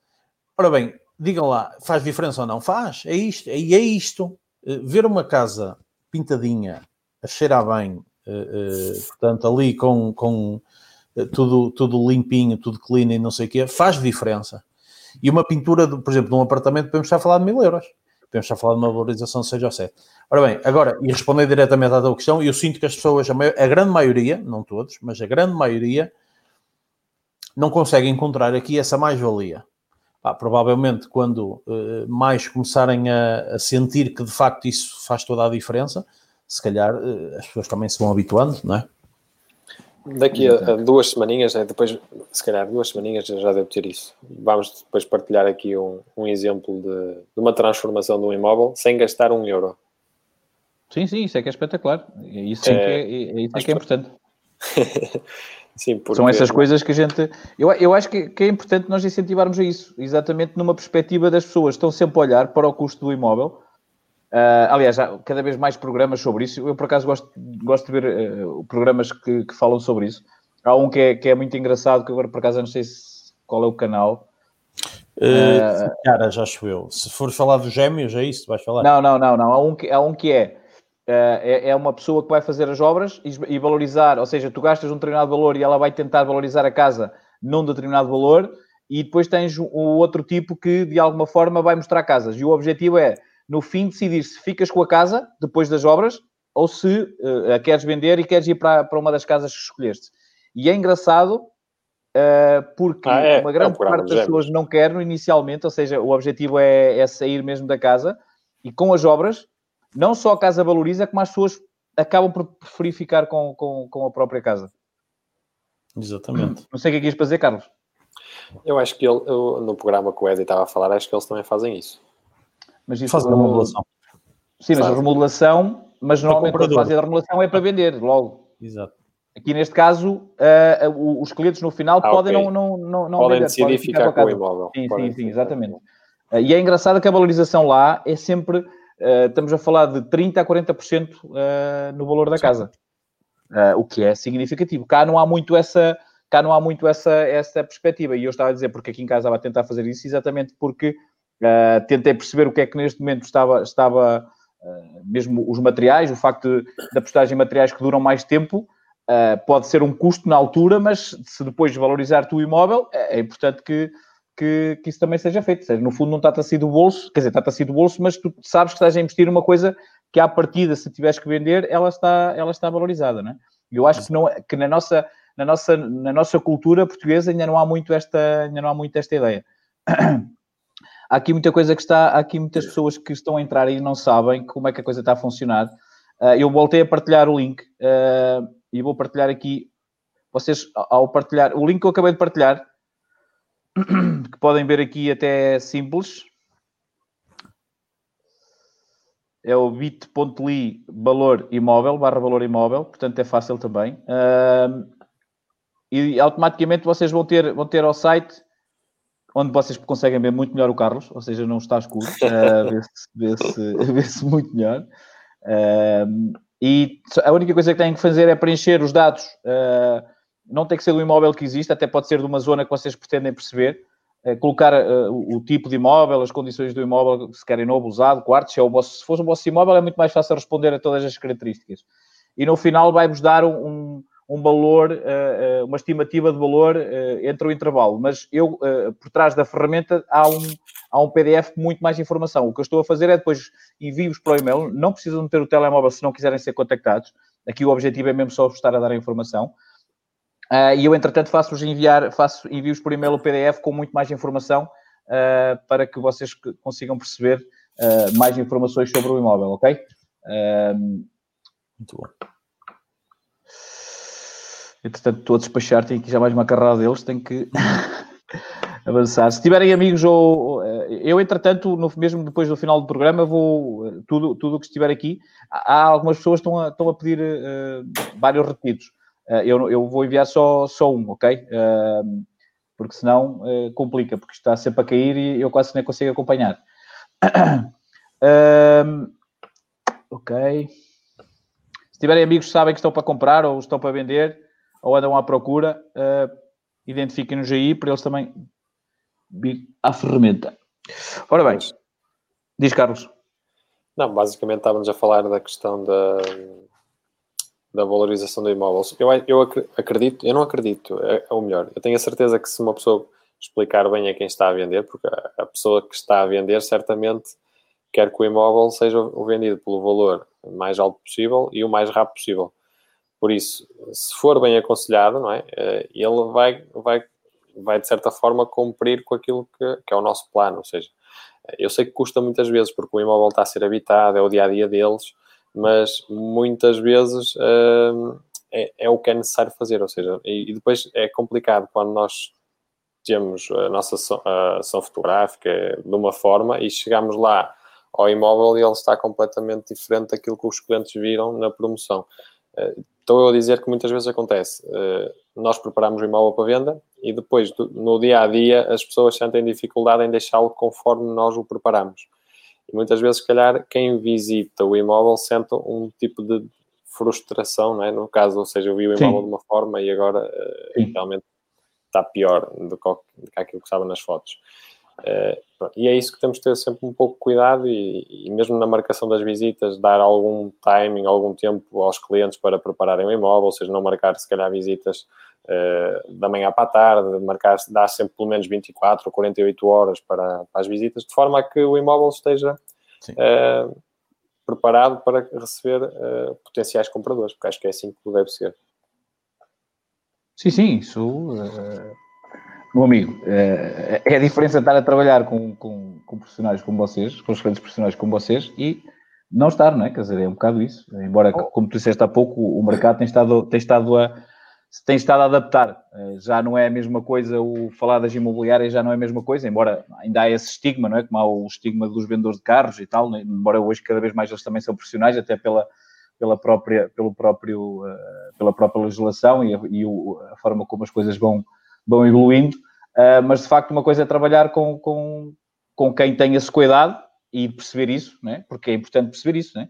Ora bem, digam lá, faz diferença ou não? Faz, é isto, e é, é isto. Eh, ver uma casa pintadinha, a cheirar bem, uh, portanto, ali com, com tudo, tudo limpinho, tudo clean e não sei o quê, faz diferença. E uma pintura, de, por exemplo, de um apartamento, podemos estar a falar de mil euros. Podemos estar a falar de uma valorização de 6 ou 7. Ora bem, agora, e responder diretamente à tua questão, eu sinto que as pessoas, a, maior, a grande maioria, não todos, mas a grande maioria, não conseguem encontrar aqui essa mais-valia. provavelmente quando uh, mais começarem a, a, sentir que de facto isso faz toda a diferença, se calhar uh, as pessoas também se vão habituando, não é? Daqui a, a, duas semaninhas, né, depois, se calhar duas semaninhas já devo ter isso. Vamos depois partilhar aqui um, um exemplo de, de, uma transformação de um imóvel sem gastar um euro. Sim, sim, isso é que é espetacular. Isso é, é, que, é, é, isso é que é importante. [LAUGHS] sim, porque... São essas coisas que a gente. Eu, eu acho que, que é importante nós incentivarmos a isso, exatamente numa perspectiva das pessoas. Estão sempre a olhar para o custo do imóvel Uh, aliás, há cada vez mais programas sobre isso. Eu, por acaso, gosto, gosto de ver uh, programas que, que, falam sobre isso. Há um que é, que é muito engraçado, que agora, por acaso, não sei se, qual é o canal. Uh, cara, já acho eu. Se for falar dos gêmeos, é isso que vais falar? Não, não, não. não. Há, um que, há um que é, é, é. uma pessoa que vai fazer as obras e, e valorizar, ou seja, tu gastas um determinado valor e ela vai tentar valorizar a casa num determinado valor, e depois tens o outro tipo que, de alguma forma, vai mostrar casas. E o objetivo é no fim decidir se ficas com a casa depois das obras ou se uh, a queres vender e queres ir para, para uma das casas que escolheste. E é engraçado uh, porque ah, é, uma grande é parte das pessoas não querem inicialmente, ou seja, o objetivo é, é, sair mesmo da casa e com as obras, não só a casa valoriza, como as pessoas acabam por preferir ficar com, com, com a própria casa. Exatamente. Não sei o que é que ias fazer, Carlos. Eu acho que ele, eu, no programa que o Eddie estava a falar, acho que eles também fazem isso. Mas isso fazem a remodelação. Sim, mas a remodelação, mas normalmente quando fazem a remodelação é para vender logo. Exato. Aqui neste caso, uh, uh, os clientes no final ah, podem okay. não, não, não, podem vender, decidir podem ficar, ficar com o imóvel. Sim, podem sim, sim, exatamente. Uh, e é engraçado que a valorização lá é sempre, estamos a falar de 30% a 40% no valor da casa. o que é significativo. Cá não há muito essa, cá não há muito essa, essa perspectiva. E eu estava a dizer porque aqui em casa estava a tentar fazer isso exatamente porque Uh, tentei perceber o que é que neste momento estava, estava uh, mesmo os materiais, o facto da postagem em materiais que duram mais tempo, uh, pode ser um custo na altura, mas se depois valorizar o imóvel, é, é importante que, que, que, isso também seja feito. Seja, no fundo, não está-te assim do bolso, quer dizer, está-te assim do bolso, mas tu sabes que estás a investir numa coisa que, à partida, se tiveres que vender, ela está, ela está valorizada, não é? Eu acho que, não, é, que na, nossa, na, nossa, na nossa cultura portuguesa ainda não há muito esta, ainda não há muito esta ideia. Há aqui muita coisa que está, há aqui muitas pessoas que estão a entrar e não sabem como é que a coisa está a funcionar. Uh, eu voltei a partilhar o link uh, e vou partilhar aqui. Vocês, ao partilhar, o link que eu acabei de partilhar, [COUGHS] que podem ver aqui até simples, é o bit.ly valor imóvel, barra valor imóvel, portanto é fácil também. Uh, e automaticamente vocês vão ter, vão ter ao site onde vocês conseguem ver muito melhor o Carlos, ou seja, não está escuro, uh, [LAUGHS] vê-se vê [LAUGHS] vê muito melhor. Uh, e a única coisa que têm que fazer é preencher os dados. Uh, não tem que ser do imóvel que existe, até pode ser de uma zona que vocês pretendem perceber. Uh, colocar uh, o tipo de imóvel, as condições do imóvel, se querem novo, usado, quarto, se, é o vosso, se for o vosso imóvel, é muito mais fácil responder a todas as características. E no final vai-vos dar um, um um valor, eh, eh, uma estimativa de valor eh, entre o intervalo. Mas eu, por trás da ferramenta, há um, há um PDF com muito mais informação. O que eu estou a fazer é depois envio-vos para o e-mail. Não precisam ter o telemóvel se não quiserem ser contactados. Aqui o objetivo é mesmo só estar a dar a informação. e eu, entretanto, faço-vos enviar, faço envio-vos por e-mail o PDF com muito mais informação para que vocês consigam perceber mais informações sobre o imóvel, ok? muito bom. Entretanto, estou a despachar, tenho aqui já mais uma carrada deles, tenho que [LAUGHS] avançar. Se tiverem amigos ou... Eh, eu, entretanto, no, mesmo depois do final do programa, vou... Eh, tudo o que estiver aqui, há algumas pessoas que estão a, estão a pedir uh, vários repetidos. Uh, eu, eu vou enviar só, só um, ok? Uh, porque senão complica, porque está sempre a cair e eu quase nem consigo acompanhar. [COUGHS] Ok. Se tiverem amigos que sabem que estão para comprar ou estão para vender ou andam à procura, uh, identifiquem-nos aí para eles também vir à ferramenta. Ora bem, diz Carlos. Não, basicamente estávamos a falar da questão da, da valorização do imóvel. Eu, eu acredito, eu não acredito, é, é, o melhor. Eu tenho a certeza que se uma pessoa explicar bem a quem está a vender, porque a, a pessoa que está a vender certamente quer que o imóvel seja vendido pelo valor mais alto possível e o mais rápido possível. Por isso, se for bem aconselhado, não é? Eh, ele vai, vai, vai de certa forma cumprir com aquilo que, que é o nosso plano. Ou seja, eu sei que custa muitas vezes porque o imóvel está a ser habitado, é o dia a dia deles, mas muitas vezes uh, é, é, o que é necessário fazer. Ou seja, e, e, depois é complicado quando nós temos a nossa ação fotográfica de uma forma e chegamos lá ao imóvel e ele está completamente diferente daquilo que os clientes viram na promoção. Estou eu a dizer que muitas vezes acontece. Uh, nós preparamos o imóvel para venda e depois, no dia a dia, as pessoas sentem dificuldade em deixá-lo conforme nós o preparamos. E muitas vezes, se calhar, quem visita o imóvel sente um tipo de frustração, não é? no caso, ou seja, eu vi o imóvel Sim. de uma forma e agora uh, realmente está pior do que aquilo que estava nas fotos. Uh, e é isso que temos de ter sempre um pouco de cuidado e, e, mesmo na marcação das visitas, dar algum timing, algum tempo aos clientes para prepararem o imóvel, ou seja, não marcar se calhar visitas uh, da manhã para a tarde, marcar, dar sempre pelo menos 24 ou 48 horas para, para as visitas, de forma a que o imóvel esteja uh, preparado para receber potenciais compradores, porque acho que é assim que deve ser. Sim, sim, isso meu amigo, eh, é a diferença estar a trabalhar com, com, com, profissionais como vocês, com excelentes profissionais como vocês, e não estar, não é? Quer dizer, é um bocado isso. Embora, oh. como tu disseste há pouco, o mercado tem estado, tem estado a tem estado a adaptar. Eh, já não é a mesma coisa o falar das imobiliárias, já não é a mesma coisa, embora ainda há esse estigma, não é? Como há o estigma dos vendedores de carros e tal, né? embora hoje cada vez mais eles também são profissionais, até pela, pela própria, pelo próprio, eh, pela própria legislação e, a, e a forma como as coisas vão, vão evoluindo, uh, mas de facto uma coisa é trabalhar com, com, com quem tem esse cuidado e perceber isso, né? porque é importante perceber isso. Né?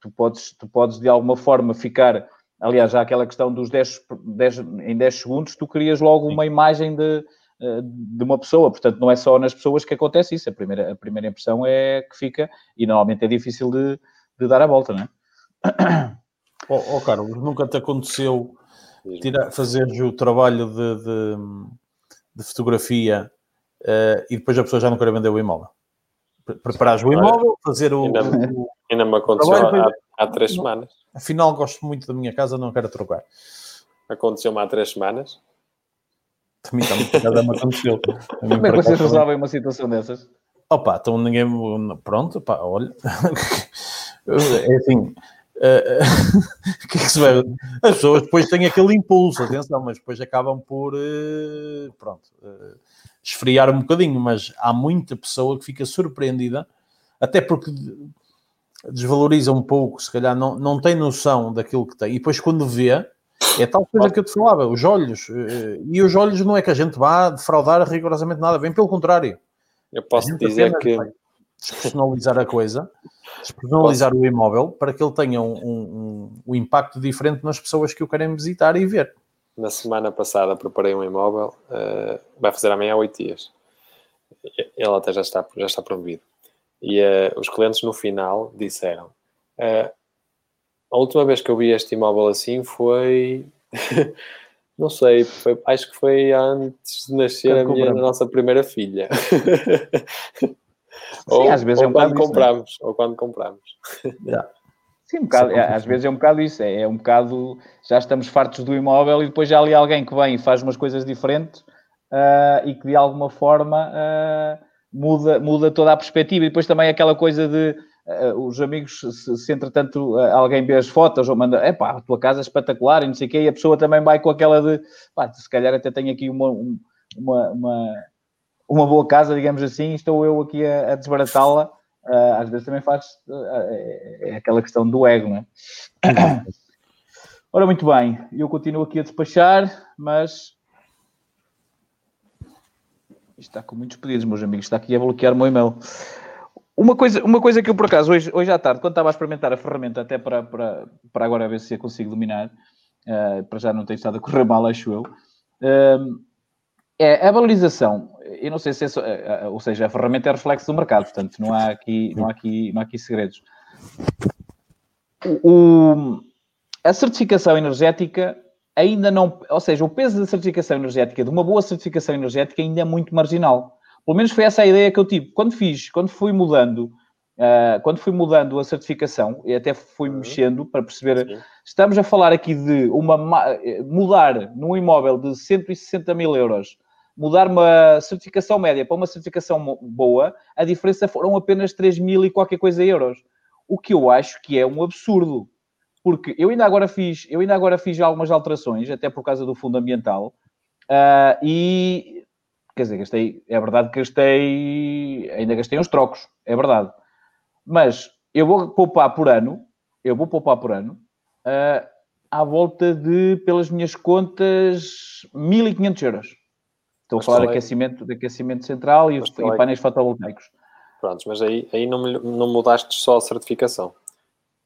Tu, podes, tu podes de alguma forma ficar, aliás, já aquela questão dos 10, 10 em 10 segundos, tu crias logo uma imagem de, ah, de uma pessoa, portanto não é só nas pessoas que acontece isso, a primeira, a primeira impressão é que fica, e normalmente é difícil de, de dar a volta, não é? [COUGHS] Oh, oh Carlos, nunca te aconteceu tirar, fazer o trabalho de, de, de fotografia uh, e depois a pessoa já não quer vender o imóvel. Preparares o imóvel, fazer o. Ainda, o, ainda me aconteceu há, há, três semanas. Afinal, gosto muito da minha casa, não quero trocar. Aconteceu-me há três semanas. Também, também me aconteceu. [LAUGHS] Como é que vocês resolvem uma situação dessas? Opa, então ninguém. Pronto, pá, olha. [LAUGHS] é assim, Uh, [LAUGHS] que é que se vai... As pessoas depois têm aquele impulso, atenção, mas depois acabam por uh, pronto, uh, esfriar um bocadinho. Mas há muita pessoa que fica surpreendida, até porque desvaloriza um pouco, se calhar não, não tem noção daquilo que tem, e depois quando vê, é tal coisa que eu te falava, os olhos, e os olhos não é que a gente vá defraudar rigorosamente nada, bem pelo contrário. Eu posso dizer que despersonalizar a coisa despersonalizar o imóvel para que ele tenha um, um, um, impacto diferente nas pessoas que o querem visitar e ver. Na semana passada preparei um imóvel, uh, vai fazer amanhã oito dias. Ele até já está, já está promovido. E uh, os clientes no final disseram: uh, a última vez que eu vi este imóvel assim foi. [LAUGHS] não sei, foi, acho que foi antes de nascer a, minha, a nossa primeira filha. [LAUGHS] ou, Sim, às vezes é um quando compramos, isso, ou quando compramos. Yeah. Sim, um bocado, é, às vezes é um bocado isso, é, é, um bocado, já estamos fartos do imóvel e depois já ali alguém que vem e faz umas coisas diferentes uh, e que de alguma forma uh, muda, muda toda a perspectiva e depois também aquela coisa de uh, os amigos, se, se entretanto alguém vê as fotos ou manda, é pá, a tua casa é espetacular e não sei o quê, e a pessoa também vai com aquela de, pá, se calhar até tenho aqui uma, uma, uma uma boa casa, digamos assim, estou eu aqui a, a desbaratá-la. Uh, às vezes também faz uh, é aquela questão do ego, não é? Ora, muito bem, eu continuo aqui a despachar, mas está com muitos pedidos, meus amigos, está aqui a bloquear o meu e-mail. Uma coisa, uma coisa que eu, por acaso, hoje, hoje à tarde, quando estava a experimentar a ferramenta, até para, para, para agora ver se a consigo dominar, uh, para já não ter estado a correr mal, acho eu, uh, é a valorização. Eu não sei se é, uh, ou seja, a ferramenta é reflexo do mercado, portanto, não há aqui, não há aqui, não há aqui segredos. O, a certificação energética ainda não, ou seja, o peso da certificação energética, de uma boa certificação energética, ainda é muito marginal. Pelo menos foi essa a ideia que eu tive. Quando fiz, quando fui mudando, uh, quando fui mudando a certificação, e até fui uhum. mexendo para perceber, Sim. estamos a falar aqui de uma mudar num imóvel de 160 mil euros, mudar uma certificação média para uma certificação boa, a diferença foram apenas 3 mil e qualquer coisa euros. O que eu acho que é um absurdo. Porque eu ainda agora fiz, eu ainda agora fiz algumas alterações, até por causa do fundamental, uh, e Quer dizer, gastei, é verdade que gastei, ainda gastei uns trocos, é verdade. Mas eu vou poupar por ano, eu vou poupar por ano, uh, à volta de, pelas minhas contas, 1500 euros. Estou mas a falar de aquecimento, de aquecimento central e, e painéis fotovoltaicos. Prontos, mas aí, aí não, não mudaste só a certificação.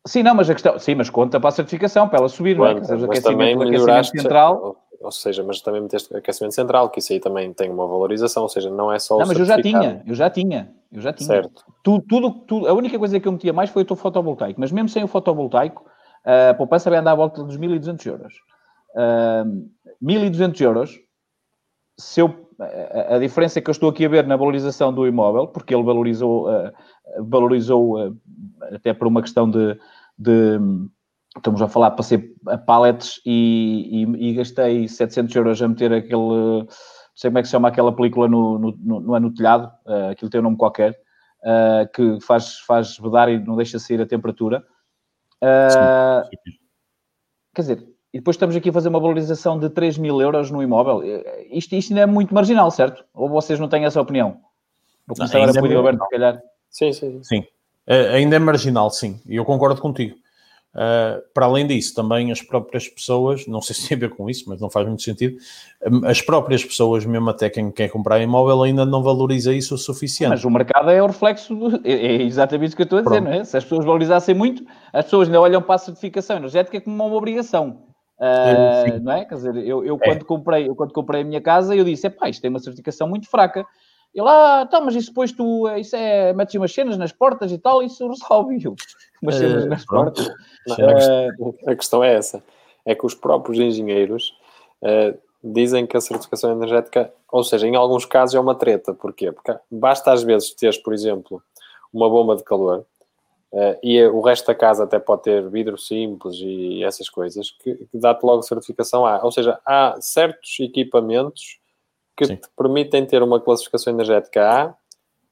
Sim, não, mas a questão, sim, mas conta para a certificação, para ela subir, Pronto, não é? Dizer, mas aquecimento, também melhoraste, aquecimento central ou seja, mas também meteste aquecimento central, que isso aí também tem uma valorização, ou seja, não é só Não, mas eu já tinha, eu já tinha, eu já tinha. Certo. Tudo, tudo, tudo, a única coisa que eu metia mais foi o teu fotovoltaico, mas mesmo sem o fotovoltaico, a poupança vai andar à volta dos 1.200 euros. Uh, 1.200 euros, se eu, a, a, diferença que eu estou aqui a ver na valorização do imóvel, porque ele valorizou, uh, valorizou uh, até por uma questão de, de estamos a falar, passei a pallets e, e, e, gastei 700 euros a meter aquele, não sei como é que se chama aquela película no, no, no, no, no telhado, uh, aquilo tem um nome qualquer, uh, que faz, faz vedar e não deixa sair a temperatura. Uh, quer dizer, e depois estamos aqui a fazer uma valorização de 3 mil euros no imóvel. Isto, isto ainda é muito marginal, certo? Ou vocês não têm essa opinião? Vou começar agora por é Roberto, se calhar. Sim, sim. Sim, ainda é marginal, sim. E eu concordo contigo. Uh, para além disso, também as próprias pessoas, não sei se tem a ver com isso, mas não faz muito sentido, as próprias pessoas, mesmo até quem quer comprar imóvel, ainda não valoriza isso o suficiente. Mas o mercado é o reflexo, do, é, é exatamente isso que eu estou a dizer, Pronto. não é? Se as pessoas valorizassem muito, as pessoas ainda olham para a certificação energética como uma obrigação. Uh, não é? Quer dizer, eu, eu, é. quando comprei, eu quando comprei a minha casa, eu disse, é pá, isto tem uma certificação muito fraca. E lá, tá, mas isso depois tu, isso é, metes umas cenas nas portas e tal, isso resolve [LAUGHS] umas cenas uh, nas portas. Não, a questão é essa, é que os próprios engenheiros uh, dizem que a certificação energética, ou seja, em alguns casos é uma treta, porquê? Porque basta às vezes teres, por exemplo, uma bomba de calor, Uh, e o resto da casa até pode ter vidro simples e essas coisas, que, que dá-te logo certificação A. Ou seja, há certos equipamentos que Sim. te permitem ter uma classificação energética A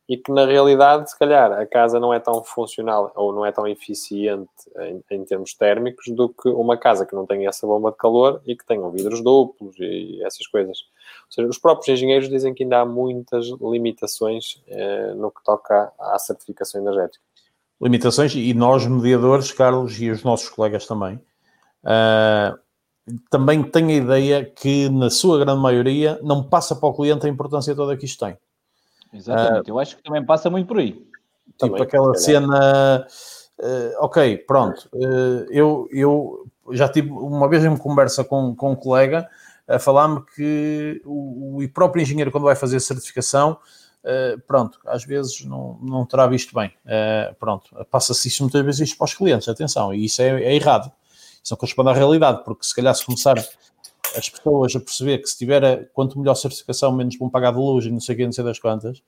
e que na realidade, se calhar, a casa não é tão funcional ou não é tão eficiente em, em, termos térmicos do que uma casa que não tem essa bomba de calor e que tenham vidros duplos e essas coisas. Ou seja, os próprios engenheiros dizem que ainda há muitas limitações eh, no que toca à certificação energética. Limitações, e nós, mediadores, Carlos, e os nossos colegas também, uh, também tenho a ideia que, na sua grande maioria, não passa para o cliente a importância toda que isto tem. Exatamente, uh, eu acho que também passa muito por aí. Tipo aquela cena, uh, ok, pronto, uh, eu, eu já tive uma vez uma conversa com, com um colega a falar-me que o, o próprio engenheiro, quando vai fazer a certificação, Uh, pronto, às vezes não, não terá visto bem. Pronto, passa-se isso muitas vezes isto para os clientes, atenção, e isso é, é errado. Isso não corresponde à realidade, porque se calhar se começar as pessoas a perceber que se tiver quanto melhor certificação, menos vão pagar de luz e não sei o que, não sei das quantas,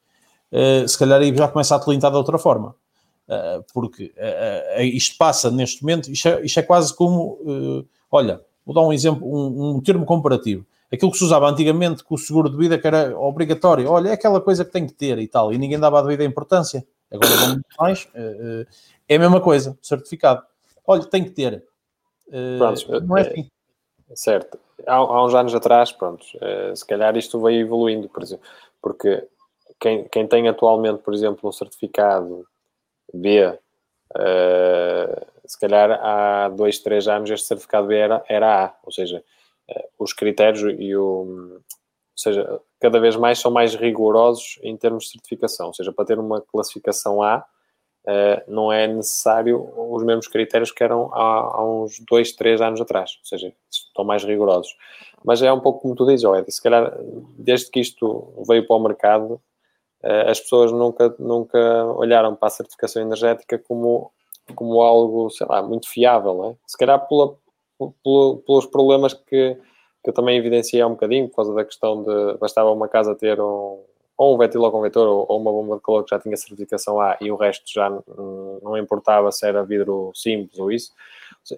uh, se calhar aí já começa a atlintar de outra forma. Uh, porque uh, isto passa neste momento, isto é, isto é quase como, olha, vou dar um exemplo, um, um, termo comparativo. Aquilo que se usava antigamente com o seguro de vida, que era obrigatório, olha, é aquela coisa que tem que ter e tal, e ninguém dava a devida importância. Agora vamos mais, é a mesma coisa, certificado. Olha, tem que ter. Pronto, não é assim. Certo. Há, há, uns anos atrás, pronto, eh, se calhar isto veio evoluindo, por exemplo, porque quem, quem tem atualmente, por exemplo, um certificado B, uh, se calhar há dois, três anos este certificado B era, era A, ou seja, os critérios e o. Ou seja, cada vez mais são mais rigorosos em termos de certificação, ou seja, para ter uma classificação A, não é necessário os mesmos critérios que eram há, há, uns dois, três anos atrás, ou seja, estão mais rigorosos. Mas é um pouco como tu dizes, Ed, se calhar desde que isto veio para o mercado, uh, as pessoas nunca, nunca olharam para a certificação energética como, como algo, sei lá, muito fiável, é? se calhar pela, pela, pelos problemas que, que eu também evidenciei há um bocadinho, por causa da questão de bastava uma casa ter um ou um ventiloconvetor ou, ou uma bomba de calor que já tinha certificação A e o resto já não importava se era vidro simples ou isso. Sim.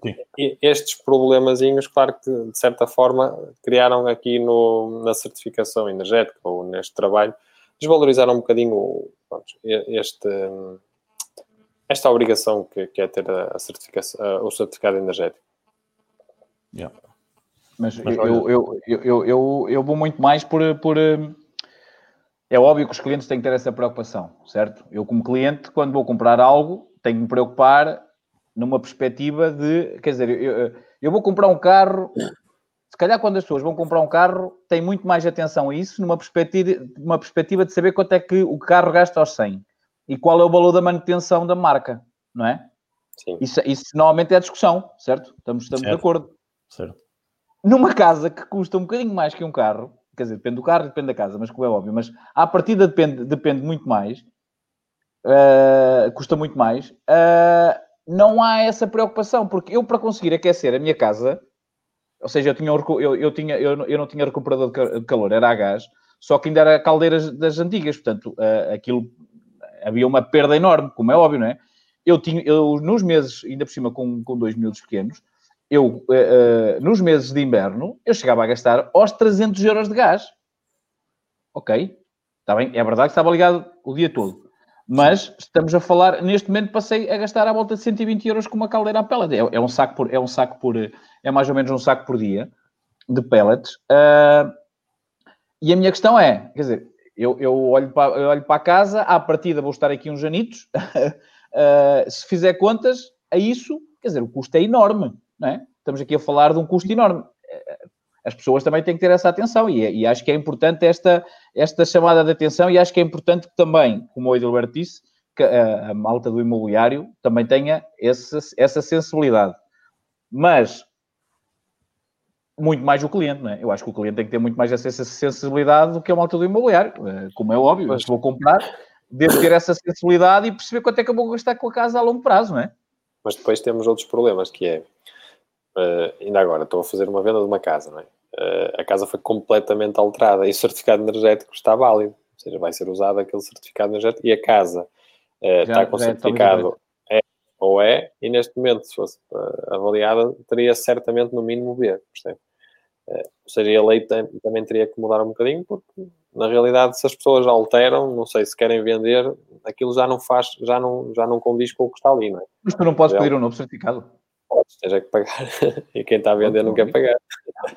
Estes problemazinhos, claro que de certa forma criaram aqui no, na certificação energética ou neste trabalho, desvalorizaram um bocadinho pronto, este, esta obrigação que, que, é ter a certificação, o certificado energético. Yeah. Mas, Mas eu, eu, eu, eu, eu, vou muito mais por, por é óbvio que os clientes têm que ter essa preocupação, certo? Eu, como cliente, quando vou comprar algo, tenho que me preocupar numa perspectiva de, quer dizer, eu, eu vou comprar um carro, se calhar quando as pessoas vão comprar um carro, têm muito mais atenção a isso, numa perspectiva, uma perspectiva de saber quanto é que o carro gasta aos 100 e qual é o valor da manutenção da marca, não é? Sim. Isso, isso normalmente é a discussão, certo? Estamos, estamos certo. de acordo. Certo. Numa casa que custa um bocadinho mais que um carro, quer dizer, depende do carro, depende da casa, mas como é óbvio, mas à partida depende, depende muito mais, uh, custa muito mais, uh, não há essa preocupação, porque eu para conseguir aquecer a minha casa, ou seja, eu, tinha, eu, eu, tinha, eu, eu não tinha recuperador de calor, era a gás, só que ainda era caldeiras das antigas, portanto, uh, aquilo havia uma perda enorme, como é óbvio, não é? Eu tinha, eu, nos meses, ainda por cima com, com dois miúdos pequenos, eu, uh, nos meses de inverno, eu chegava a gastar aos 300 euros de gás. Ok, está bem, é verdade que estava ligado o dia todo. Mas estamos a falar, neste momento passei a gastar à volta de 120 euros com uma caldeira a pellet. É, é, um saco por, é um saco por, é mais ou menos um saco por dia de pellets. Uh, e a minha questão é, quer dizer, eu, eu, olho para, eu olho para a casa, à partida vou estar aqui uns anitos. uh, [LAUGHS] se fizer contas, a isso, quer dizer, o custo é enorme é? Estamos aqui a falar de um custo enorme. As pessoas também têm que ter essa atenção e, e acho que é importante esta, esta chamada de atenção e acho que é importante que também, como o Edilberto disse, que a, a malta do imobiliário também tenha essa, essa sensibilidade. Mas muito mais o cliente, não é? Eu acho que o cliente tem que ter muito mais essa sensibilidade do que a malta do imobiliário. Eh, como é óbvio, mas... se vou comprar, devo ter essa sensibilidade e perceber quanto é que eu vou gastar com a casa a longo prazo, não é? Mas depois temos outros problemas, que é Uh, ainda agora, estou a fazer uma venda de uma casa, não é? Uh, a casa foi completamente alterada e o certificado energético está válido, ou seja, vai ser usado aquele certificado energético e a casa uh, já, está com o certificado é ou é, e neste momento, se fosse avaliada, teria certamente no mínimo B, percebe? ou seja, a lei tem, também teria que mudar um bocadinho, porque na realidade, se as pessoas alteram, não sei se querem vender, aquilo já não faz, já não, já não condiz com o que está ali, não é? Mas tu não podes pedir um novo certificado esteja que pagar. [LAUGHS] e quem está a vender não quer pagar.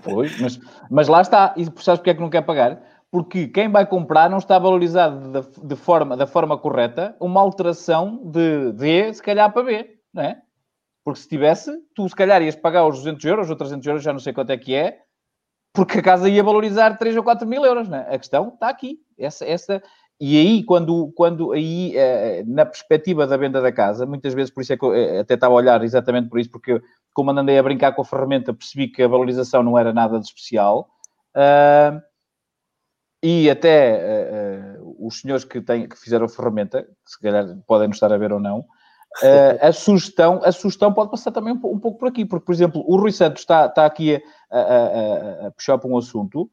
Pois, mas, mas lá está. E sabes porque é que não quer pagar? Porque quem vai comprar não está valorizado de, de forma, da forma correta uma alteração de D, se calhar, para B, não é? Porque se tivesse, tu se calhar ias pagar os 200 euros ou 300 euros, já não sei quanto é que é, porque a casa ia valorizar 3 ou 4 mil euros, não é? A questão está aqui. Essa, essa, e aí, quando, quando aí, eh, na perspectiva da venda da casa, muitas vezes, por isso é que eu eh, até estava a olhar exatamente por isso, porque como andei a brincar com a ferramenta, percebi que a valorização não era nada de especial. E até uh, os senhores que, têm, que fizeram a ferramenta, se calhar podem nos estar a ver ou não, uh, [LAUGHS] a, sugestão, a sugestão pode passar também um, um, pouco por aqui, porque, por exemplo, o Rui Santos está, está aqui a, a, a puxar para um assunto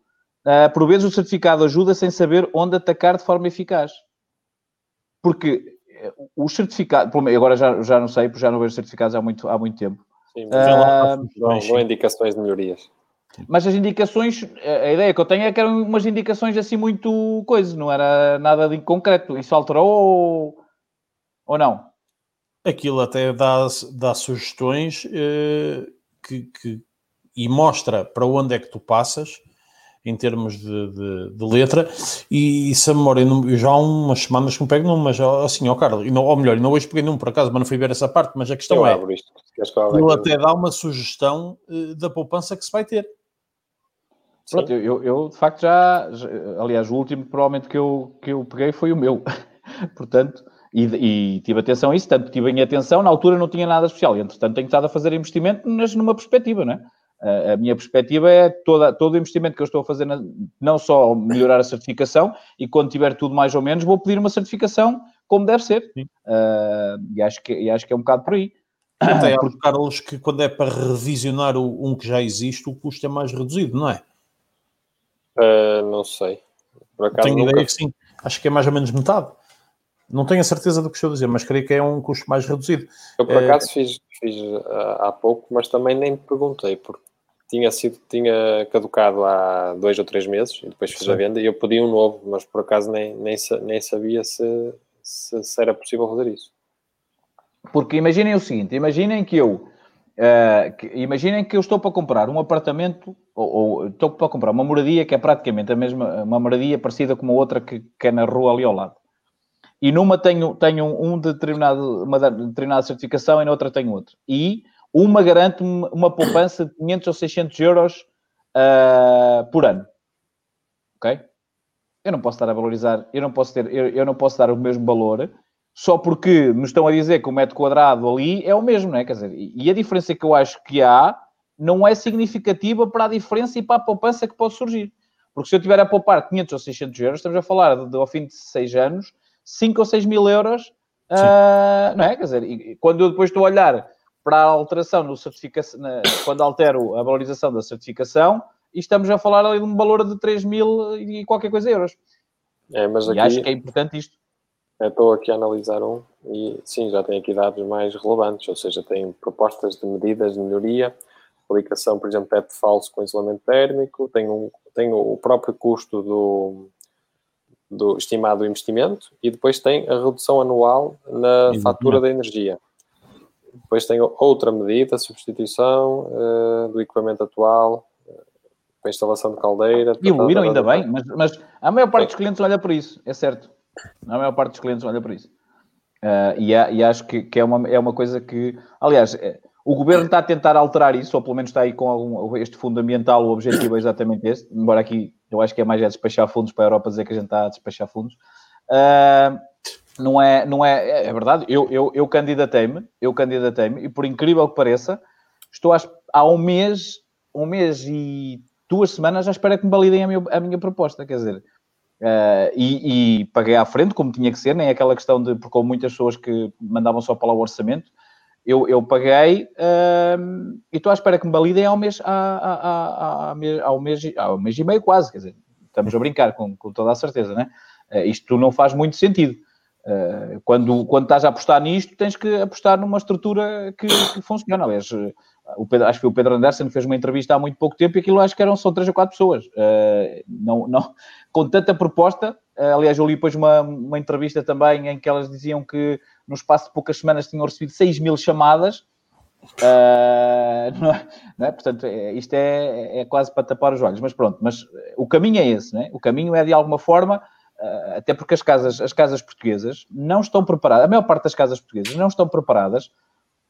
Uh, por vezes o certificado ajuda sem saber onde atacar de forma eficaz. Porque eh, o certificado, agora já, já não sei, porque já não vejo certificados há muito, há muito tempo. Sim, mas uh, não, não indicações de melhorias. Mas as indicações, a ideia que eu tenho é que eram umas indicações assim muito coisas, não era nada de concreto. Isso alterou ou, ou não? Aquilo até dá, dá sugestões eh, que, que, e mostra para onde é que tu passas em termos de, de, de letra, e, e se a memória, eu já há umas semanas que me pego num, mas assim, ó Carlos, e não, ou melhor, não hoje peguei num por acaso, mas não fui ver essa parte, mas a questão eu é, isto, ele até dá uma sugestão uh, da poupança que se vai ter. Pronto, eu, eu, de facto já, já, aliás, o último provavelmente que eu, que eu peguei foi o meu, [LAUGHS] portanto, E, e, tive atenção a isso, tanto tive em atenção, na altura não tinha nada especial, e entretanto tenho estado a fazer investimento, mas numa perspectiva, não é? A minha perspectiva é toda, todo o investimento que eu estou a fazer, na, não só melhorar a certificação, e quando tiver tudo mais ou menos, vou pedir uma certificação como deve ser. Uh, e, acho que, e acho que é um bocado por aí. [COUGHS] Até há, Carlos, que quando é para revisionar o, um que já existe, o custo é mais reduzido, não é? Uh, não sei. Por acaso, Tenho nunca... ideia que sim. Acho que é mais ou menos metade. Não tenho a certeza do que estou a dizer, mas creio que é um custo mais reduzido. Eu, por acaso, é... fiz, fiz uh, há pouco, mas também nem te perguntei, porque tinha sido, tinha caducado há dois ou três meses, e depois fiz Sim. a venda, e eu pedi um novo, mas por acaso nem, nem, nem sabia se, se, se era possível fazer isso. Porque imaginem o seguinte, imaginem que eu Uh, que, imaginem que eu estou para comprar um apartamento, ou, ou, estou para comprar uma moradia que é praticamente a mesma, uma moradia parecida com uma outra que, que é na rua ali ao lado e numa tenho, tenho um determinado, uma determinada certificação e na outra tenho outra. E uma garante uma poupança de 500 ou 600 euros uh, por ano. Ok? Eu não posso estar a valorizar, eu não posso ter, eu, eu, não posso dar o mesmo valor só porque me estão a dizer que o metro quadrado ali é o mesmo, não é? Quer dizer, e a diferença que eu acho que há não é significativa para a diferença e para a poupança que pode surgir. Porque se eu tiver a poupar 500 ou 600 euros, estamos a falar de, de ao fim de 6 anos, 5 ou 6 mil euros, uh, não é? Quer dizer, quando eu depois estou a olhar para a alteração no certificação, na, quando altero a valorização da certificação, e estamos a falar ali de um valor de 3 mil e qualquer coisa euros. É, mas aqui, e acho que é importante isto. Estou aqui a analisar um e sim, já tem aqui dados mais relevantes, ou seja, tem propostas de medidas de melhoria, aplicação, por exemplo, teto falso com isolamento térmico, tem, um, tem o próprio custo do, do estimado investimento e depois tem a redução anual na fatura da energia. Depois tem outra medida, substituição uh, do equipamento atual, uh, a instalação de caldeira. E evoluíram ainda bem, mas, mas a maior parte dos clientes olha por isso, é certo. A maior parte dos clientes olha por isso. Uh, e, e, acho que, que, é, uma, é uma coisa que, aliás, o governo está a tentar alterar isso, ou pelo menos está aí com algum, este fundamental, o objetivo é exatamente esse, embora aqui eu acho que é mais é despachar fundos para a Europa dizer que a gente está a despachar fundos. Uh, não é, não é, é, é verdade, eu, eu, eu candidatei-me, eu candidatei-me, e por incrível que pareça, estou há um mês, um mês e duas semanas à espera que me validem a minha, a minha proposta, quer dizer, uh, e, e, paguei à frente, como tinha que ser, nem aquela questão de, porque houve muitas pessoas que mandavam só para lá o orçamento, eu, eu paguei uh, e estou à espera que me validem ao mês, ao, mês, ao, mês, ao mês e meio quase, quer dizer, estamos a brincar com, com toda a certeza, né? Uh, isto não faz muito sentido. Uh, quando, quando estás a apostar nisto, tens que apostar numa estrutura que, que funciona. Aliás, o Pedro, acho que o Pedro Anderson fez uma entrevista há muito pouco tempo e aquilo acho que eram só três ou quatro pessoas. Uh, não, não, [LAUGHS] com tanta proposta, uh, aliás, eu li depois uma, uma entrevista também em que elas diziam que no espaço de poucas semanas tinham recebido 6 mil chamadas. Uh, [LAUGHS] não é, não é? Portanto, é, isto é, é, quase para tapar os olhos, mas pronto, mas o caminho é esse, não é? o caminho é de alguma forma, até porque as casas, as casas portuguesas não estão preparadas, a maior parte das casas portuguesas não estão preparadas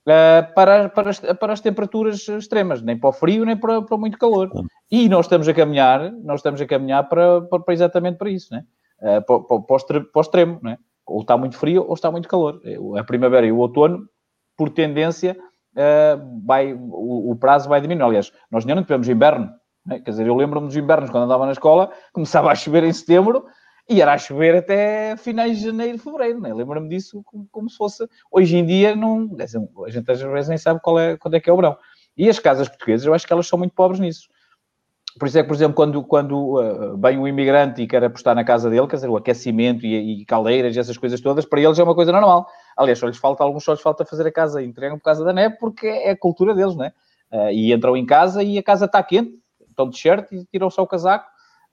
uh, para, para, as, para as temperaturas extremas, nem para o frio, nem para, para muito calor. E nós estamos a caminhar, nós estamos a caminhar para, para, exatamente para isso, não é? para, para, para o extremo, não é? ou está muito frio ou está muito calor. A primavera e o outono, por tendência, vai, o, o, prazo vai diminuir. Aliás, nós ainda não tivemos inverno. Né? Quer dizer, eu lembro-me dos invernos quando andava na escola, começava a chover em setembro e era a chover até finais de janeiro fevereiro. Né? Lembro-me disso como, como, se fosse. Hoje em dia, não, a gente às vezes nem sabe qual é, quando é que é o verão. E as casas portuguesas, eu acho que elas são muito pobres nisso. Por isso é que, por exemplo, quando, quando uh, vem um imigrante e quer apostar na casa dele, quer dizer, o aquecimento e, e caldeiras e essas coisas todas, para eles é uma coisa normal. Aliás, só lhes falta, alguns só lhes falta fazer a casa entregam por causa da neve, porque é a cultura deles, né? Uh, e entram em casa e a casa está quente, estão de shirt e tiram só o casaco.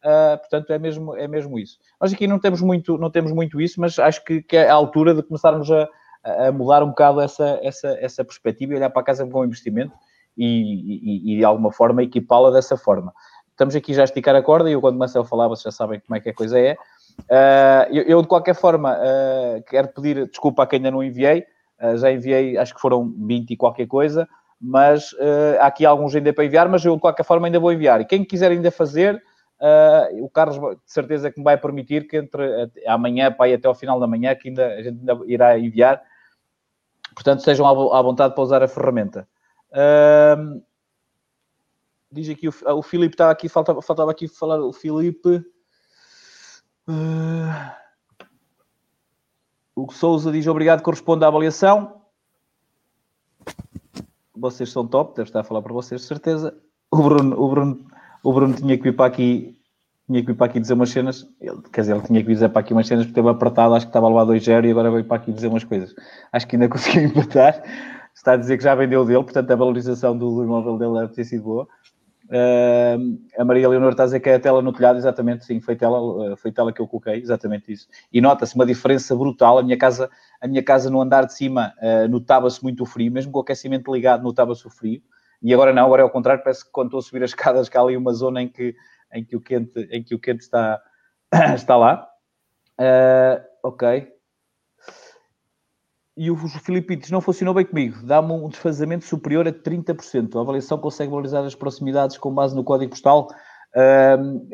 Uh, portanto, é mesmo, é mesmo isso. Nós aqui não temos muito, não temos muito isso, mas acho que, que é a altura de começarmos a, a mudar um bocado essa, essa, essa perspectiva e olhar para a casa como um investimento e, e, e de alguma forma equipá-la dessa forma estamos aqui já a esticar a corda e eu quando começo a falar vocês já sabem como é que a coisa é. Uh, eu, eu, de qualquer forma, uh, quero pedir desculpa a quem ainda não enviei. Uh, já enviei, acho que foram 20 e qualquer coisa, mas há aqui alguns ainda para enviar, mas eu de qualquer forma ainda vou enviar. E quem quiser ainda fazer, Uh, o Carlos, de certeza, que me vai permitir que entre amanhã, para até ao final da manhã, que ainda, a gente ainda irá enviar. Portanto, estejam à, vontade para usar a ferramenta. Uh, diz aqui o, o Filipe estava aqui, faltava, faltava aqui falar o Filipe. Uh, o Souza diz obrigado, corresponde à avaliação. Vocês são top, deve estar a falar para vocês, de certeza. O Bruno, o Bruno, o Bruno tinha que vir para aqui, tinha que vir para aqui dizer umas cenas. Ele, quer dizer, ele tinha que vir dizer para aqui umas cenas porque esteve apertado, acho que estava a levar 2-0 e agora veio para aqui dizer umas coisas. Acho que ainda [LAUGHS] conseguiu empatar. Está a dizer que já vendeu dele, portanto a valorização do imóvel dele deve ter sido boa. Uh, a Maria Leonor está a dizer que é a tela no telhado, exatamente, sim, foi tela, eh, foi tela que eu coloquei, exatamente isso. E nota-se uma diferença brutal. A minha casa, a minha casa no andar de cima uh, notava-se muito o frio, mesmo com o aquecimento ligado, notava-se o frio. E agora não, agora é ao contrário, parece que quando estou a subir as escadas, que há ali uma zona em que, em que, o, quente, em que o quente está, [COUGHS] está lá. Uh, ok. E o Filipe diz, não funcionou bem comigo, dá-me um desfazamento superior a 30%. A avaliação consegue valorizar as proximidades com base no código postal. Uh,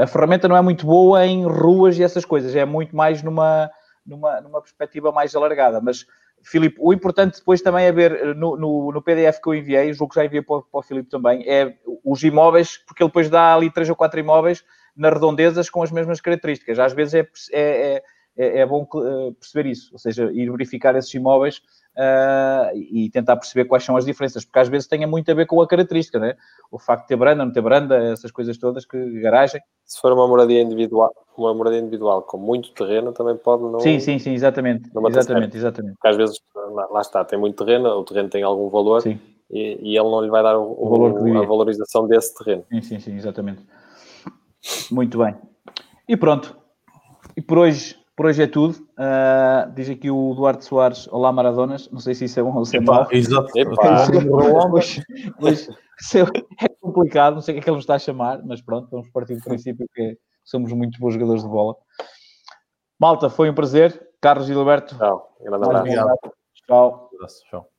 a ferramenta não é muito boa em ruas e essas coisas, é muito mais numa, numa, numa perspectiva mais alargada. Mas, Filipe, o importante depois também é ver no, no, no PDF que eu enviei, julgo que já enviei para, para o Filipe também, é os imóveis, porque ele depois dá ali três ou quatro imóveis nas redondezas com as mesmas características. Às vezes é, é, é é, é bom uh, perceber isso, ou seja, ir verificar esses imóveis uh, e tentar perceber quais são as diferenças, porque às vezes tem muito a ver com a característica, né? o facto de ter branda, não ter branda, essas coisas todas, que garagem. Se for uma moradia individual, uma moradia individual com muito terreno, também pode não. Sim, sim, sim, exatamente. Exatamente, exatamente. Porque às vezes, lá está, tem muito terreno, o terreno tem algum valor e, e, ele não lhe vai dar o, o valor o, a valorização desse terreno. Sim, sim, sim, exatamente. Muito bem. E pronto. E por hoje por hoje é tudo. Uh, diz aqui o Duarte Soares: Olá, Maradonas. Não sei se isso é bom ou se é mau. Exato. [LAUGHS] mas, mas é complicado. Não sei o que é que ele nos está a chamar, mas pronto, vamos partir do princípio que somos muito bons jogadores de bola. Malta, foi um prazer. Carlos Gilberto. Tchau. Grande abraço. Tchau. Tchau.